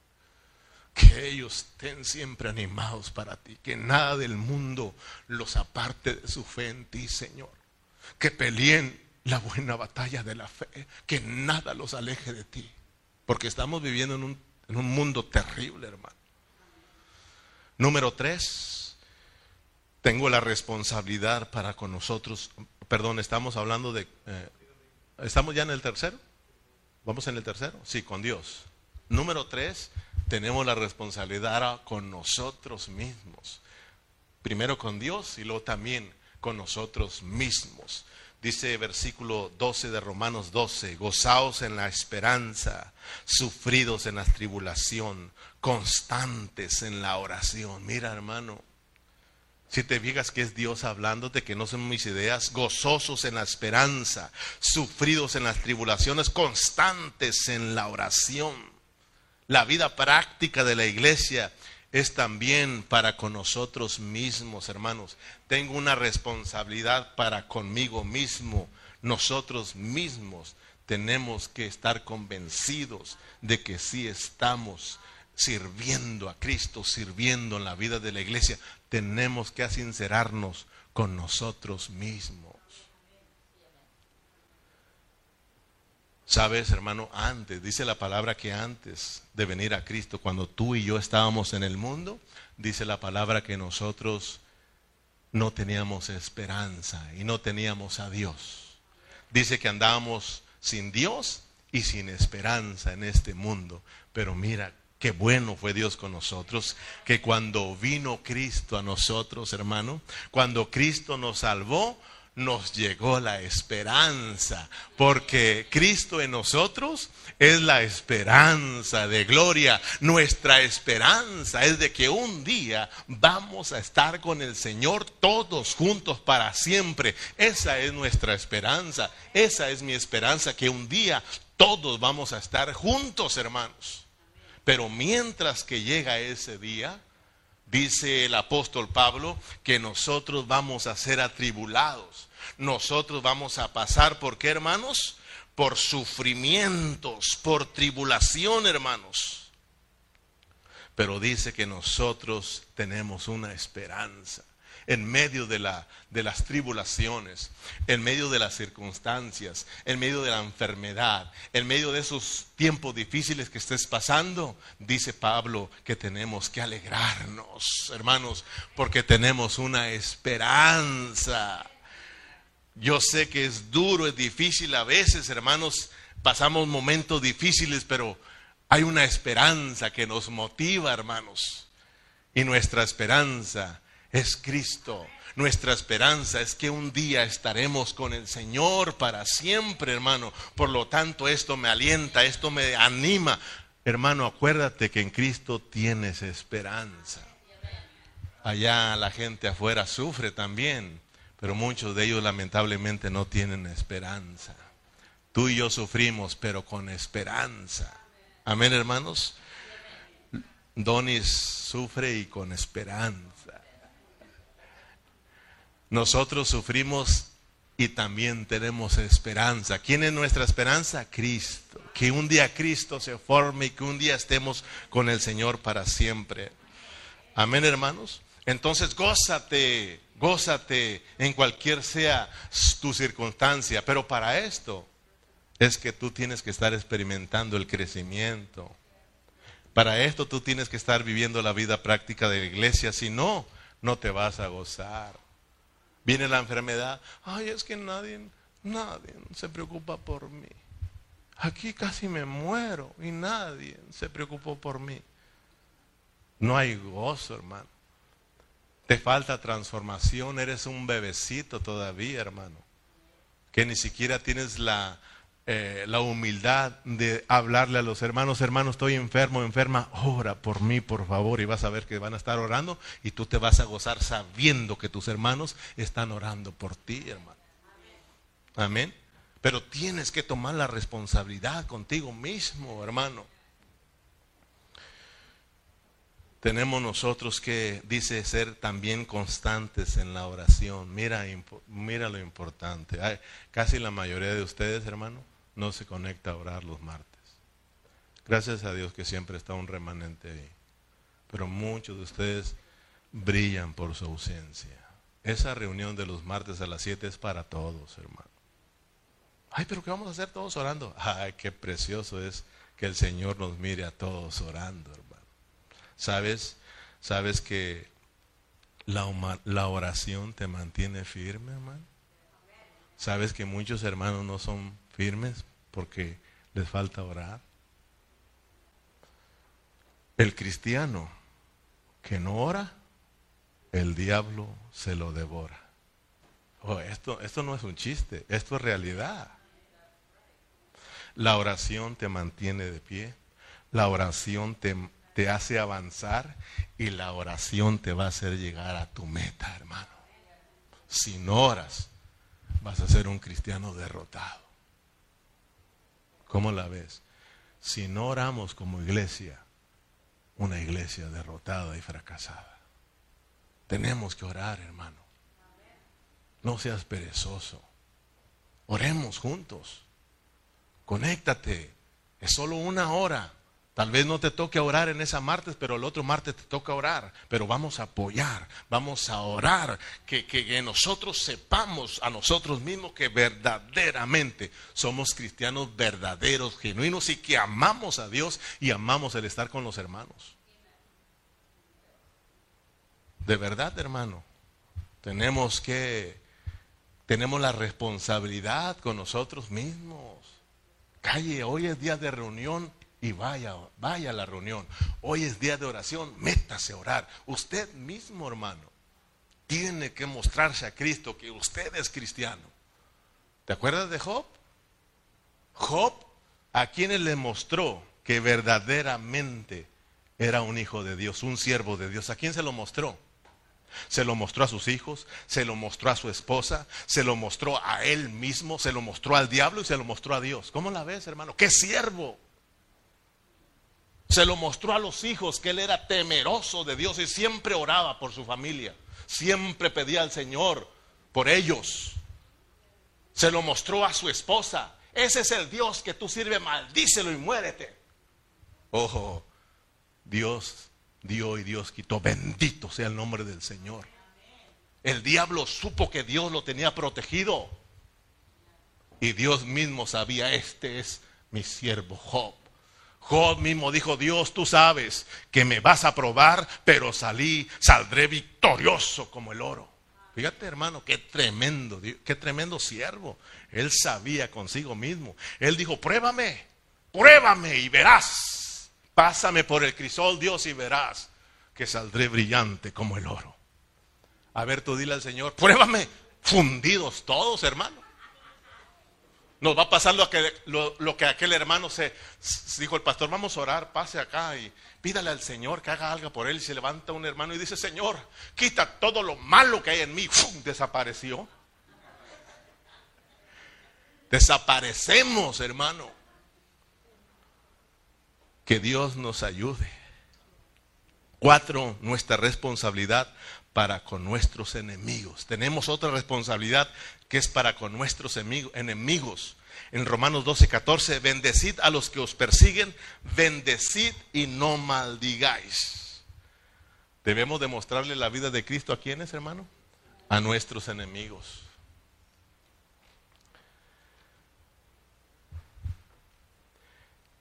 Que ellos estén siempre animados para ti. Que nada del mundo los aparte de su fe en ti, Señor. Que peleen la buena batalla de la fe. Que nada los aleje de ti. Porque estamos viviendo en un, en un mundo terrible, hermano. Número tres, tengo la responsabilidad para con nosotros. Perdón, estamos hablando de... Eh, ¿Estamos ya en el tercero? ¿Vamos en el tercero? Sí, con Dios. Número tres, tenemos la responsabilidad con nosotros mismos. Primero con Dios y luego también con nosotros mismos. Dice versículo 12 de Romanos 12, gozaos en la esperanza, sufridos en la tribulación, constantes en la oración. Mira hermano, si te fijas que es Dios hablándote, que no son mis ideas, gozosos en la esperanza, sufridos en las tribulaciones, constantes en la oración. La vida práctica de la iglesia es también para con nosotros mismos, hermanos. Tengo una responsabilidad para conmigo mismo. Nosotros mismos tenemos que estar convencidos de que sí estamos sirviendo a Cristo, sirviendo en la vida de la iglesia, tenemos que sincerarnos con nosotros mismos. Sabes, hermano, antes, dice la palabra que antes de venir a Cristo, cuando tú y yo estábamos en el mundo, dice la palabra que nosotros no teníamos esperanza y no teníamos a Dios. Dice que andábamos sin Dios y sin esperanza en este mundo. Pero mira Qué bueno fue Dios con nosotros, que cuando vino Cristo a nosotros, hermano, cuando Cristo nos salvó, nos llegó la esperanza, porque Cristo en nosotros es la esperanza de gloria. Nuestra esperanza es de que un día vamos a estar con el Señor todos juntos para siempre. Esa es nuestra esperanza, esa es mi esperanza, que un día todos vamos a estar juntos, hermanos. Pero mientras que llega ese día, Dice el apóstol Pablo que nosotros vamos a ser atribulados. Nosotros vamos a pasar por qué, hermanos? Por sufrimientos, por tribulación, hermanos. Pero dice que nosotros tenemos una esperanza en medio de, la, de las tribulaciones, en medio de las circunstancias, en medio de la enfermedad, en medio de esos tiempos difíciles que estés pasando, dice Pablo que tenemos que alegrarnos, hermanos, porque tenemos una esperanza. Yo sé que es duro, es difícil a veces, hermanos, pasamos momentos difíciles, pero hay una esperanza que nos motiva, hermanos. Y nuestra esperanza es Cristo. Nuestra esperanza es que un día estaremos con el Señor para siempre, hermano. Por lo tanto, esto me alienta, esto me anima. Hermano, acuérdate que en Cristo tienes esperanza. Allá la gente afuera sufre también, pero muchos de ellos lamentablemente no tienen esperanza. Tú y yo sufrimos, pero con esperanza. Amén, hermanos. Donis sufre y con esperanza. Nosotros sufrimos y también tenemos esperanza. ¿Quién es nuestra esperanza? Cristo. Que un día Cristo se forme y que un día estemos con el Señor para siempre. Amén, hermanos. Entonces, gózate, gózate en cualquier sea tu circunstancia. Pero para esto es que tú tienes que estar experimentando el crecimiento. Para esto tú tienes que estar viviendo la vida práctica de la iglesia. Si no, no te vas a gozar. Viene la enfermedad. Ay, es que nadie, nadie se preocupa por mí. Aquí casi me muero y nadie se preocupó por mí. No hay gozo, hermano. Te falta transformación, eres un bebecito todavía, hermano. Que ni siquiera tienes la, eh, la humildad de hablarle a los hermanos, hermanos, estoy enfermo, enferma, ora por mí, por favor, y vas a ver que van a estar orando y tú te vas a gozar sabiendo que tus hermanos están orando por ti, hermano. Amén. Pero tienes que tomar la responsabilidad contigo mismo, hermano. Tenemos nosotros que, dice, ser también constantes en la oración. Mira, mira lo importante. casi la mayoría de ustedes, hermano, no se conecta a orar los martes. Gracias a Dios que siempre está un remanente ahí. Pero muchos de ustedes brillan por su ausencia. Esa reunión de los martes a las 7 es para todos, hermano. Ay, pero ¿qué vamos a hacer todos orando? Ay, qué precioso es que el Señor nos mire a todos orando, hermano. ¿Sabes? ¿Sabes que la, la oración te mantiene firme, hermano? ¿Sabes que muchos hermanos no son firmes porque les falta orar. El cristiano que no ora, el diablo se lo devora. Oh, esto, esto no es un chiste, esto es realidad. La oración te mantiene de pie, la oración te, te hace avanzar y la oración te va a hacer llegar a tu meta, hermano. Si no oras, vas a ser un cristiano derrotado. ¿Cómo la ves? Si no oramos como iglesia, una iglesia derrotada y fracasada. Tenemos que orar, hermano. No seas perezoso. Oremos juntos. Conéctate. Es solo una hora. Tal vez no te toque orar en esa martes, pero el otro martes te toca orar. Pero vamos a apoyar, vamos a orar, que, que, nosotros sepamos a nosotros mismos que verdaderamente somos cristianos verdaderos, genuinos y que amamos a Dios y amamos el estar con los hermanos. De verdad, hermano, tenemos que, tenemos la responsabilidad con nosotros mismos. Calle, hoy es día de reunión y vaya, vaya a la reunión. Hoy es día de oración, métase a orar. Usted mismo, hermano, tiene que mostrarse a Cristo que usted es cristiano. ¿Te acuerdas de Job? Job, ¿a quienes le mostró que verdaderamente era un hijo de Dios, un siervo de Dios? ¿A quién se lo mostró? Se lo mostró a sus hijos, se lo mostró a su esposa, se lo mostró a él mismo, se lo mostró al diablo y se lo mostró a Dios. ¿Cómo la ves, hermano? ¡Qué siervo! Se lo mostró a los hijos que él era temeroso de Dios y siempre oraba por su familia. Siempre pedía al Señor por ellos. Se lo mostró a su esposa. Ese es el Dios que tú sirves, maldícelo y muérete. Ojo, Dios dio y Dios quitó. Bendito sea el nombre del Señor. El diablo supo que Dios lo tenía protegido. Y Dios mismo sabía, este es mi siervo Job. Job mismo dijo, Dios, tú sabes que me vas a probar, pero salí, saldré victorioso como el oro. Fíjate, hermano, qué tremendo, qué tremendo siervo. Él sabía consigo mismo. Él dijo, pruébame, pruébame y verás. Pásame por el crisol, Dios, y verás que saldré brillante como el oro. A ver, tú dile al Señor, pruébame, fundidos todos, hermano. Nos va a lo que, lo, que aquel hermano se, dijo, el pastor, vamos a orar, pase acá y pídale al Señor que haga algo por él. Y se levanta un hermano y dice, Señor, quita todo lo malo que hay en mí. Desapareció. Desaparecemos, hermano. Que Dios nos ayude. Cuatro, nuestra responsabilidad para con nuestros enemigos. Tenemos otra responsabilidad que es para con nuestros enemigos. En Romanos 12, 14, bendecid a los que os persiguen, bendecid y no maldigáis. Debemos demostrarle la vida de Cristo a quienes, hermano? A nuestros enemigos.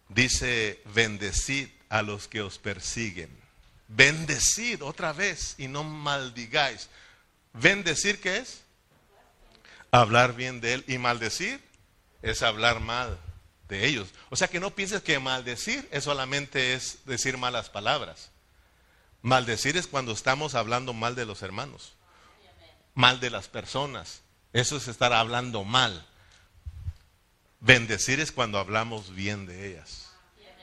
Dice, bendecid a los que os persiguen. Bendecid otra vez y no maldigáis. ¿Bendecir qué es? Hablar bien de él. Y maldecir es hablar mal de ellos. O sea que no pienses que maldecir es solamente es decir malas palabras. Maldecir es cuando estamos hablando mal de los hermanos, mal de las personas. Eso es estar hablando mal. Bendecir es cuando hablamos bien de ellas.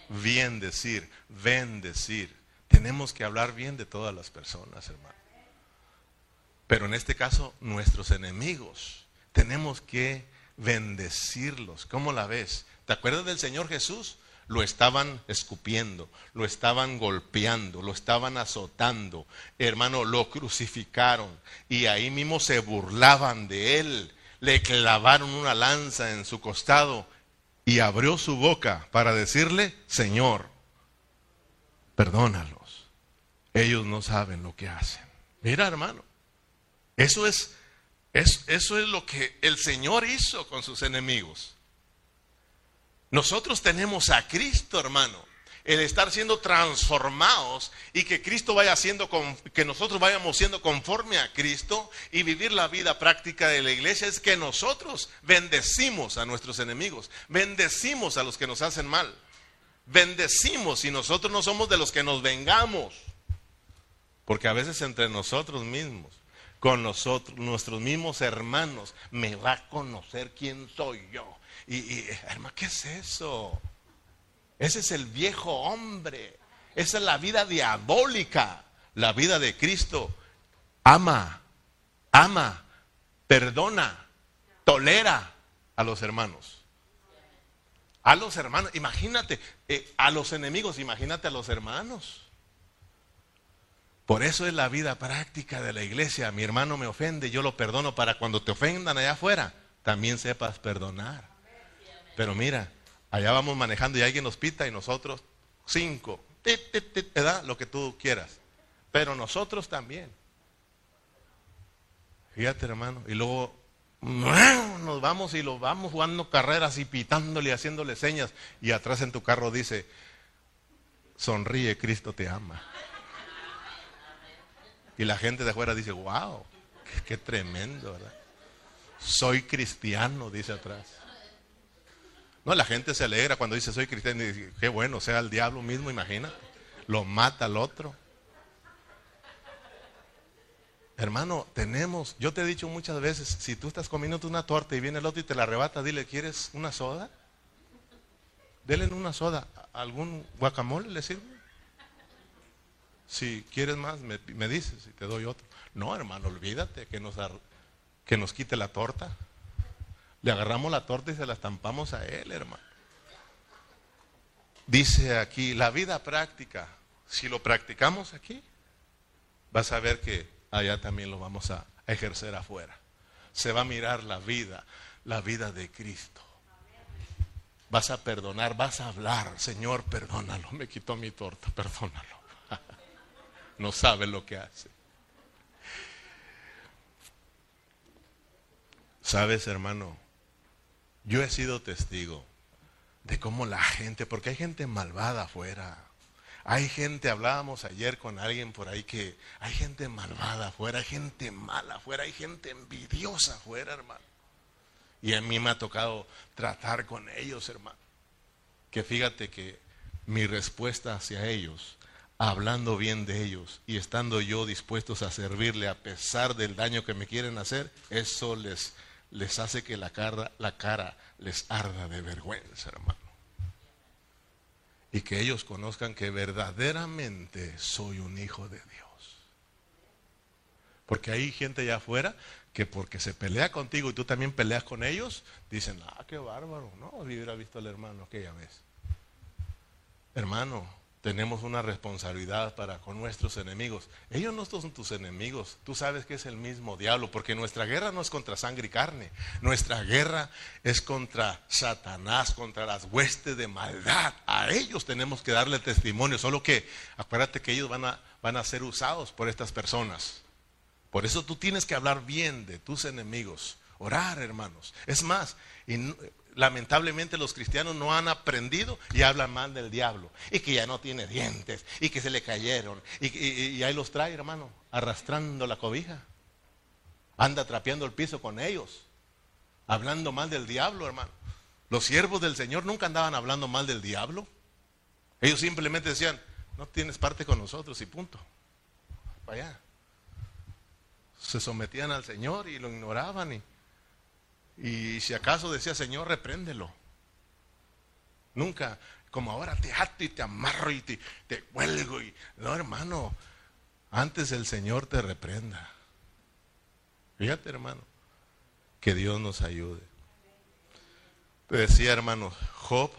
Bien decir, bendecir. Tenemos que hablar bien de todas las personas, hermano. Pero en este caso, nuestros enemigos, tenemos que bendecirlos. ¿Cómo la ves? ¿Te acuerdas del Señor Jesús? Lo estaban escupiendo, lo estaban golpeando, lo estaban azotando. Hermano, lo crucificaron y ahí mismo se burlaban de él. Le clavaron una lanza en su costado y abrió su boca para decirle, Señor, perdónalo ellos no saben lo que hacen. Mira, hermano, eso es, eso es lo que el Señor hizo con sus enemigos. Nosotros tenemos a Cristo, hermano. El estar siendo transformados y que Cristo vaya haciendo, que nosotros vayamos siendo conforme a Cristo y vivir la vida práctica de la iglesia es que nosotros bendecimos a nuestros enemigos, bendecimos a los que nos hacen mal, bendecimos y nosotros no somos de los que nos vengamos. Porque a veces entre nosotros mismos, con nosotros, nuestros mismos hermanos, me va a conocer quién soy yo. Y, hermano, ¿qué es eso? Ese es el viejo hombre. Esa es la vida diabólica. La vida de Cristo. Ama, ama, perdona, tolera a los hermanos. A los hermanos, imagínate, eh, a los enemigos, imagínate a los hermanos. Por eso es la vida práctica de la iglesia. Mi hermano me ofende, yo lo perdono para cuando te ofendan allá afuera, también sepas perdonar. Pero mira, allá vamos manejando y alguien nos pita y nosotros cinco, te da lo que tú quieras. Pero nosotros también. Fíjate hermano, y luego nos vamos y lo vamos jugando carreras y pitándole y haciéndole señas y atrás en tu carro dice, sonríe, Cristo te ama. Y la gente de afuera dice, wow, qué, tremendo, ¿verdad? Soy cristiano, dice atrás. No, la gente se alegra cuando dice soy cristiano y dice, qué bueno, sea el diablo mismo, imagina. Lo mata al otro. Hermano, tenemos, yo te he dicho muchas veces, si tú estás comiendo una torta y viene el otro y te la arrebata, dile, ¿quieres una soda? Dele una soda. ¿Algún guacamole le sirve? Si quieres más, me, dices y te doy otro. No, hermano, olvídate que nos, que nos quite la torta. Le agarramos la torta y se la estampamos a él, hermano. Dice aquí, la vida práctica, si lo practicamos aquí, vas a ver que allá también lo vamos a ejercer afuera. Se va a mirar la vida, la vida de Cristo. Vas a perdonar, vas a hablar, Señor, perdónalo, me quitó mi torta, perdónalo. No sabe lo que hace. Sabes, hermano, yo he sido testigo de cómo la gente, porque hay gente malvada afuera. Hay gente, hablábamos ayer con alguien por ahí que hay gente malvada afuera, hay gente mala afuera, hay gente envidiosa afuera, hermano. Y a mí me ha tocado tratar con ellos, hermano. Que fíjate que mi respuesta hacia ellos, hablando bien de ellos y estando yo dispuestos a servirle a pesar del daño que me quieren hacer, eso les, les hace que la cara, la cara les arda de vergüenza, hermano. Y que ellos conozcan que verdaderamente soy un hijo de Dios. Porque hay gente allá afuera que porque se pelea contigo y tú también peleas con ellos, dicen, ah, qué bárbaro, no, hubiera visto al hermano aquella vez. Hermano, tenemos una responsabilidad para con nuestros enemigos. Ellos no son tus enemigos. Tú sabes que es el mismo diablo, porque nuestra guerra no es contra sangre y carne. Nuestra guerra es contra Satanás, contra las huestes de maldad. A ellos tenemos que darle testimonio. Solo que acuérdate que ellos van a, van a ser usados por estas personas. Por eso tú tienes que hablar bien de tus enemigos. Orar, hermanos. Es más, y lamentablemente los cristianos no han aprendido y hablan mal del diablo. Y que ya no tiene dientes. Y que se le cayeron. Y, ahí los trae, hermano, arrastrando la cobija. Anda trapeando el piso con ellos. Hablando mal del diablo, hermano. Los siervos del Señor nunca andaban hablando mal del diablo. Ellos simplemente decían, no tienes parte con nosotros y punto. Para allá. Se sometían al Señor y lo ignoraban y y si acaso decía, Señor, repréndelo. Nunca, como ahora te ato y te amarro y te, te. Y, no, hermano, antes el Señor te reprenda. Fíjate, hermano, que Dios nos ayude. Decía, hermano, Job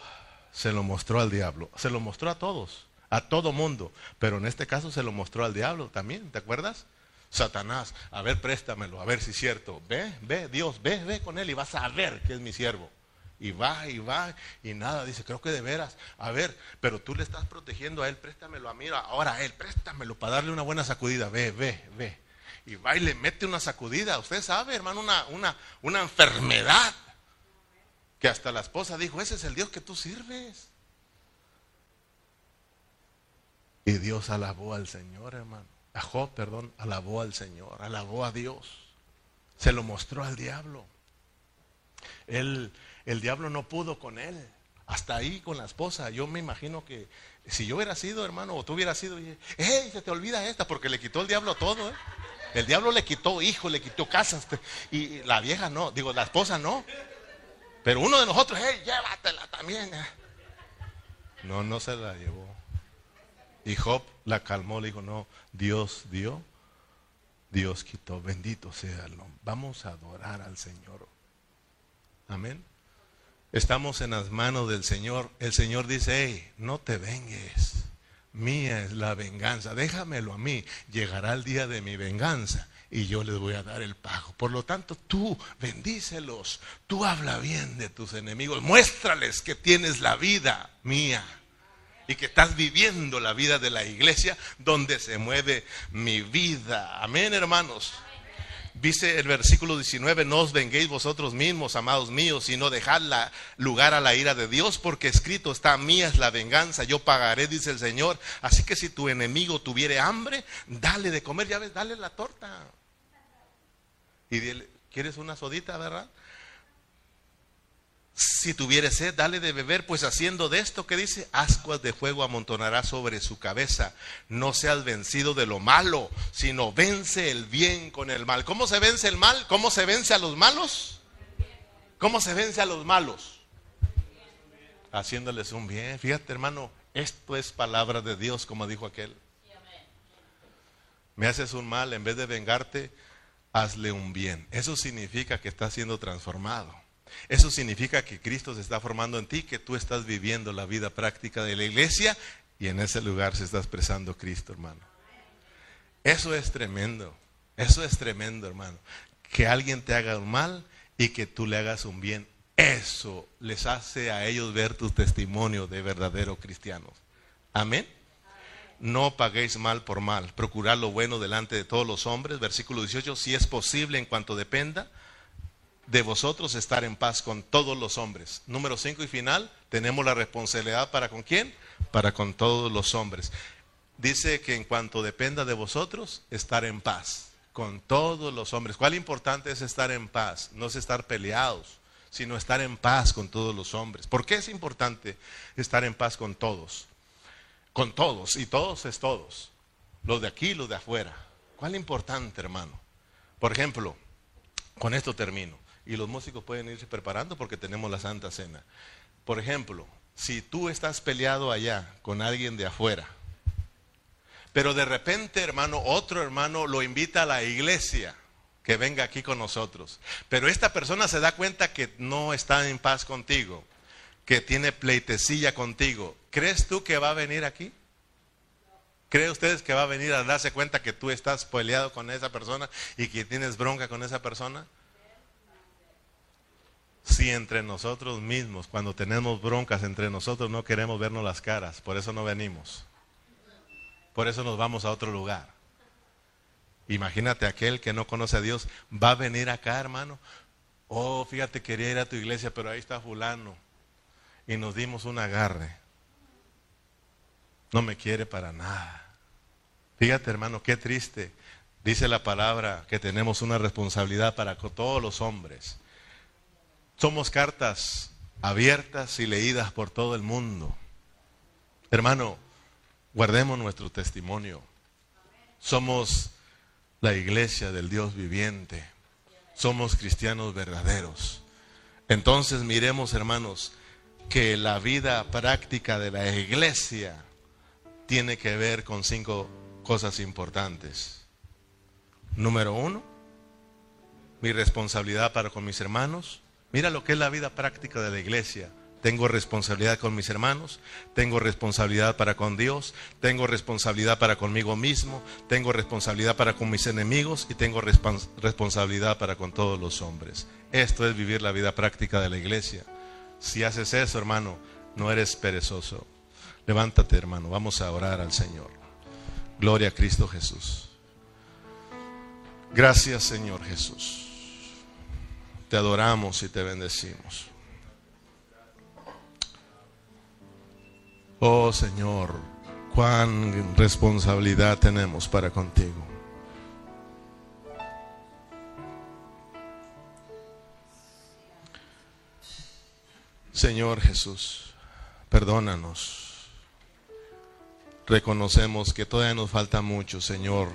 se lo mostró al diablo. Se lo mostró a todos, a todo mundo. Pero en este caso se lo mostró al diablo también, ¿te acuerdas? Satanás, a ver, préstamelo, a ver si es cierto. Ve, ve, Dios, ve, ve con él y vas a ver que es mi siervo. Y va, y va, y nada, dice, creo que de veras, a ver, pero tú le estás protegiendo a él, préstamelo a mí, ahora a él, préstamelo para darle una buena sacudida, ve, ve, ve. Y va y le mete una sacudida, usted sabe, hermano, una, una, una enfermedad. Que hasta la esposa dijo, ese es el Dios que tú sirves. Y Dios alabó al Señor, hermano a Job, perdón, alabó al Señor, alabó a Dios. Se lo mostró al diablo. el diablo no pudo con él. Hasta ahí con la esposa. Yo me imagino que si yo hubiera sido, hermano, o tú hubieras sido, ¡hey! Se te olvida esta, porque le quitó el diablo todo, ¿eh? El diablo le quitó hijo, le quitó casas. Y la vieja no, digo, la esposa no. Pero uno de nosotros, ¡hey! Llévatela también. ¿eh? No, no se la llevó. Y Job la calmó, le dijo, no, Dios dio, Dios quitó, bendito sea el nombre. Vamos a adorar al Señor. Amén. Estamos en las manos del Señor. El Señor dice, hey, no te vengues. Mía es la venganza. Déjamelo a mí. Llegará el día de mi venganza y yo les voy a dar el pago. Por lo tanto, tú bendícelos. Tú habla bien de tus enemigos. Muéstrales que tienes la vida mía y que estás viviendo la vida de la iglesia donde se mueve mi vida. Amén, hermanos. Dice el versículo 19, no os venguéis vosotros mismos, amados míos, sino dejad lugar a la ira de Dios, porque escrito está, mía es la venganza, yo pagaré, dice el Señor. Así que si tu enemigo tuviere hambre, dale de comer, ya ves, dale la torta. Y dile, ¿quieres una sodita, verdad? Si tuviere sed, dale de beber, pues haciendo de esto que dice, ascuas de fuego amontonará sobre su cabeza. No seas vencido de lo malo, sino vence el bien con el mal. ¿Cómo se vence el mal? ¿Cómo se vence a los malos? ¿Cómo se vence a los malos? Haciéndoles un bien. Fíjate, hermano, esto es palabra de Dios, como dijo aquel. Me haces un mal, en vez de vengarte, hazle un bien. Eso significa que estás siendo transformado. Eso significa que Cristo se está formando en ti, que tú estás viviendo la vida práctica de la iglesia y en ese lugar se está expresando Cristo, hermano. Eso es tremendo. Eso es tremendo, hermano. Que alguien te haga un mal y que tú le hagas un bien. Eso les hace a ellos ver tu testimonio de verdadero cristianos. Amén. No paguéis mal por mal. Procurad lo bueno delante de todos los hombres. Versículo 18. Si es posible en cuanto dependa de vosotros estar en paz con todos los hombres. Número 5 y final, tenemos la responsabilidad para con quién? Para con todos los hombres. Dice que en cuanto dependa de vosotros, estar en paz con todos los hombres. ¿Cuál importante es estar en paz? No es estar peleados, sino estar en paz con todos los hombres. ¿Por qué es importante estar en paz con todos? Con todos, y todos es todos. Los de aquí, los de afuera. ¿Cuál importante, hermano? Por ejemplo, con esto termino y los músicos pueden irse preparando porque tenemos la Santa Cena. Por ejemplo, si tú estás peleado allá con alguien de afuera, pero de repente, hermano, otro hermano lo invita a la iglesia que venga aquí con nosotros, pero esta persona se da cuenta que no está en paz contigo, que tiene pleitecilla contigo, ¿crees tú que va a venir aquí? ¿Creen ustedes que va a venir a darse cuenta que tú estás peleado con esa persona y que tienes bronca con esa persona? Si entre nosotros mismos, cuando tenemos broncas entre nosotros, no queremos vernos las caras, por eso no venimos. Por eso nos vamos a otro lugar. Imagínate aquel que no conoce a Dios, va a venir acá, hermano. Oh, fíjate, quería ir a tu iglesia, pero ahí está fulano. Y nos dimos un agarre. No me quiere para nada. Fíjate, hermano, qué triste. Dice la palabra que tenemos una responsabilidad para todos los hombres somos cartas abiertas y leídas por todo el mundo. Hermano, guardemos nuestro testimonio. Somos la iglesia del Dios viviente. Somos cristianos verdaderos. Entonces miremos, hermanos, que la vida práctica de la iglesia tiene que ver con cinco cosas importantes. Número uno, mi responsabilidad para con mis hermanos. Mira lo que es la vida práctica de la iglesia. Tengo responsabilidad con mis hermanos, tengo responsabilidad para con Dios, tengo responsabilidad para conmigo mismo, tengo responsabilidad para con mis enemigos y tengo responsabilidad para con todos los hombres. Esto es vivir la vida práctica de la iglesia. Si haces eso, hermano, no eres perezoso. Levántate, hermano, vamos a orar al Señor. Gloria a Cristo Jesús. Gracias, Señor Jesús. Te adoramos y te bendecimos. Oh Señor, cuán responsabilidad tenemos para contigo. Señor Jesús, perdónanos. Reconocemos que todavía nos falta mucho, Señor.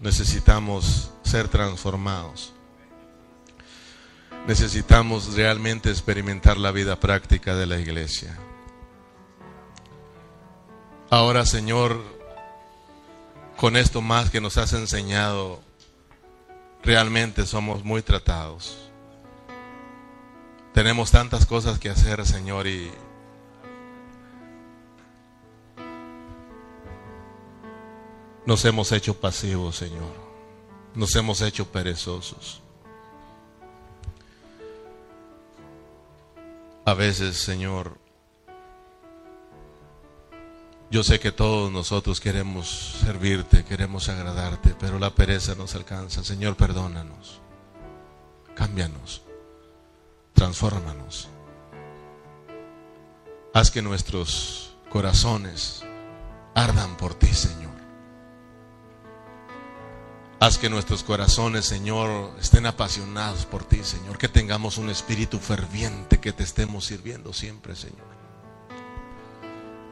Necesitamos ser transformados. Necesitamos realmente experimentar la vida práctica de la iglesia. Ahora, Señor, con esto más que nos has enseñado, realmente somos muy tratados. Tenemos tantas cosas que hacer, Señor, y nos hemos hecho pasivos, Señor nos hemos hecho perezosos. A veces, Señor, yo sé que todos nosotros queremos servirte, queremos agradarte, pero la pereza nos alcanza. Señor, perdónanos, cámbianos, transfórmanos. Haz que nuestros corazones ardan por ti, Señor. Haz que nuestros corazones, Señor, estén apasionados por ti, Señor. Que tengamos un espíritu ferviente, que te estemos sirviendo siempre, Señor.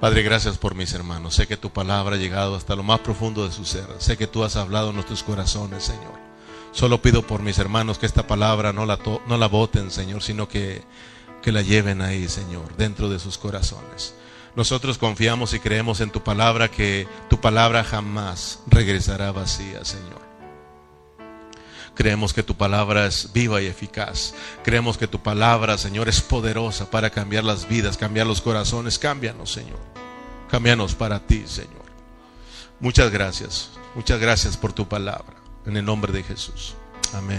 Padre, gracias por mis hermanos. Sé que tu palabra ha llegado hasta lo más profundo de su ser. Sé que tú has hablado en nuestros corazones, Señor. Solo pido por mis hermanos que esta palabra no la, no la voten, Señor, sino que, que la lleven ahí, Señor, dentro de sus corazones. Nosotros confiamos y creemos en tu palabra que tu palabra jamás regresará vacía, Señor. Creemos que tu palabra es viva y eficaz. Creemos que tu palabra, Señor, es poderosa para cambiar las vidas, cambiar los corazones. Cámbianos, Señor. Cámbianos para ti, Señor. Muchas gracias. Muchas gracias por tu palabra. En el nombre de Jesús. Amén.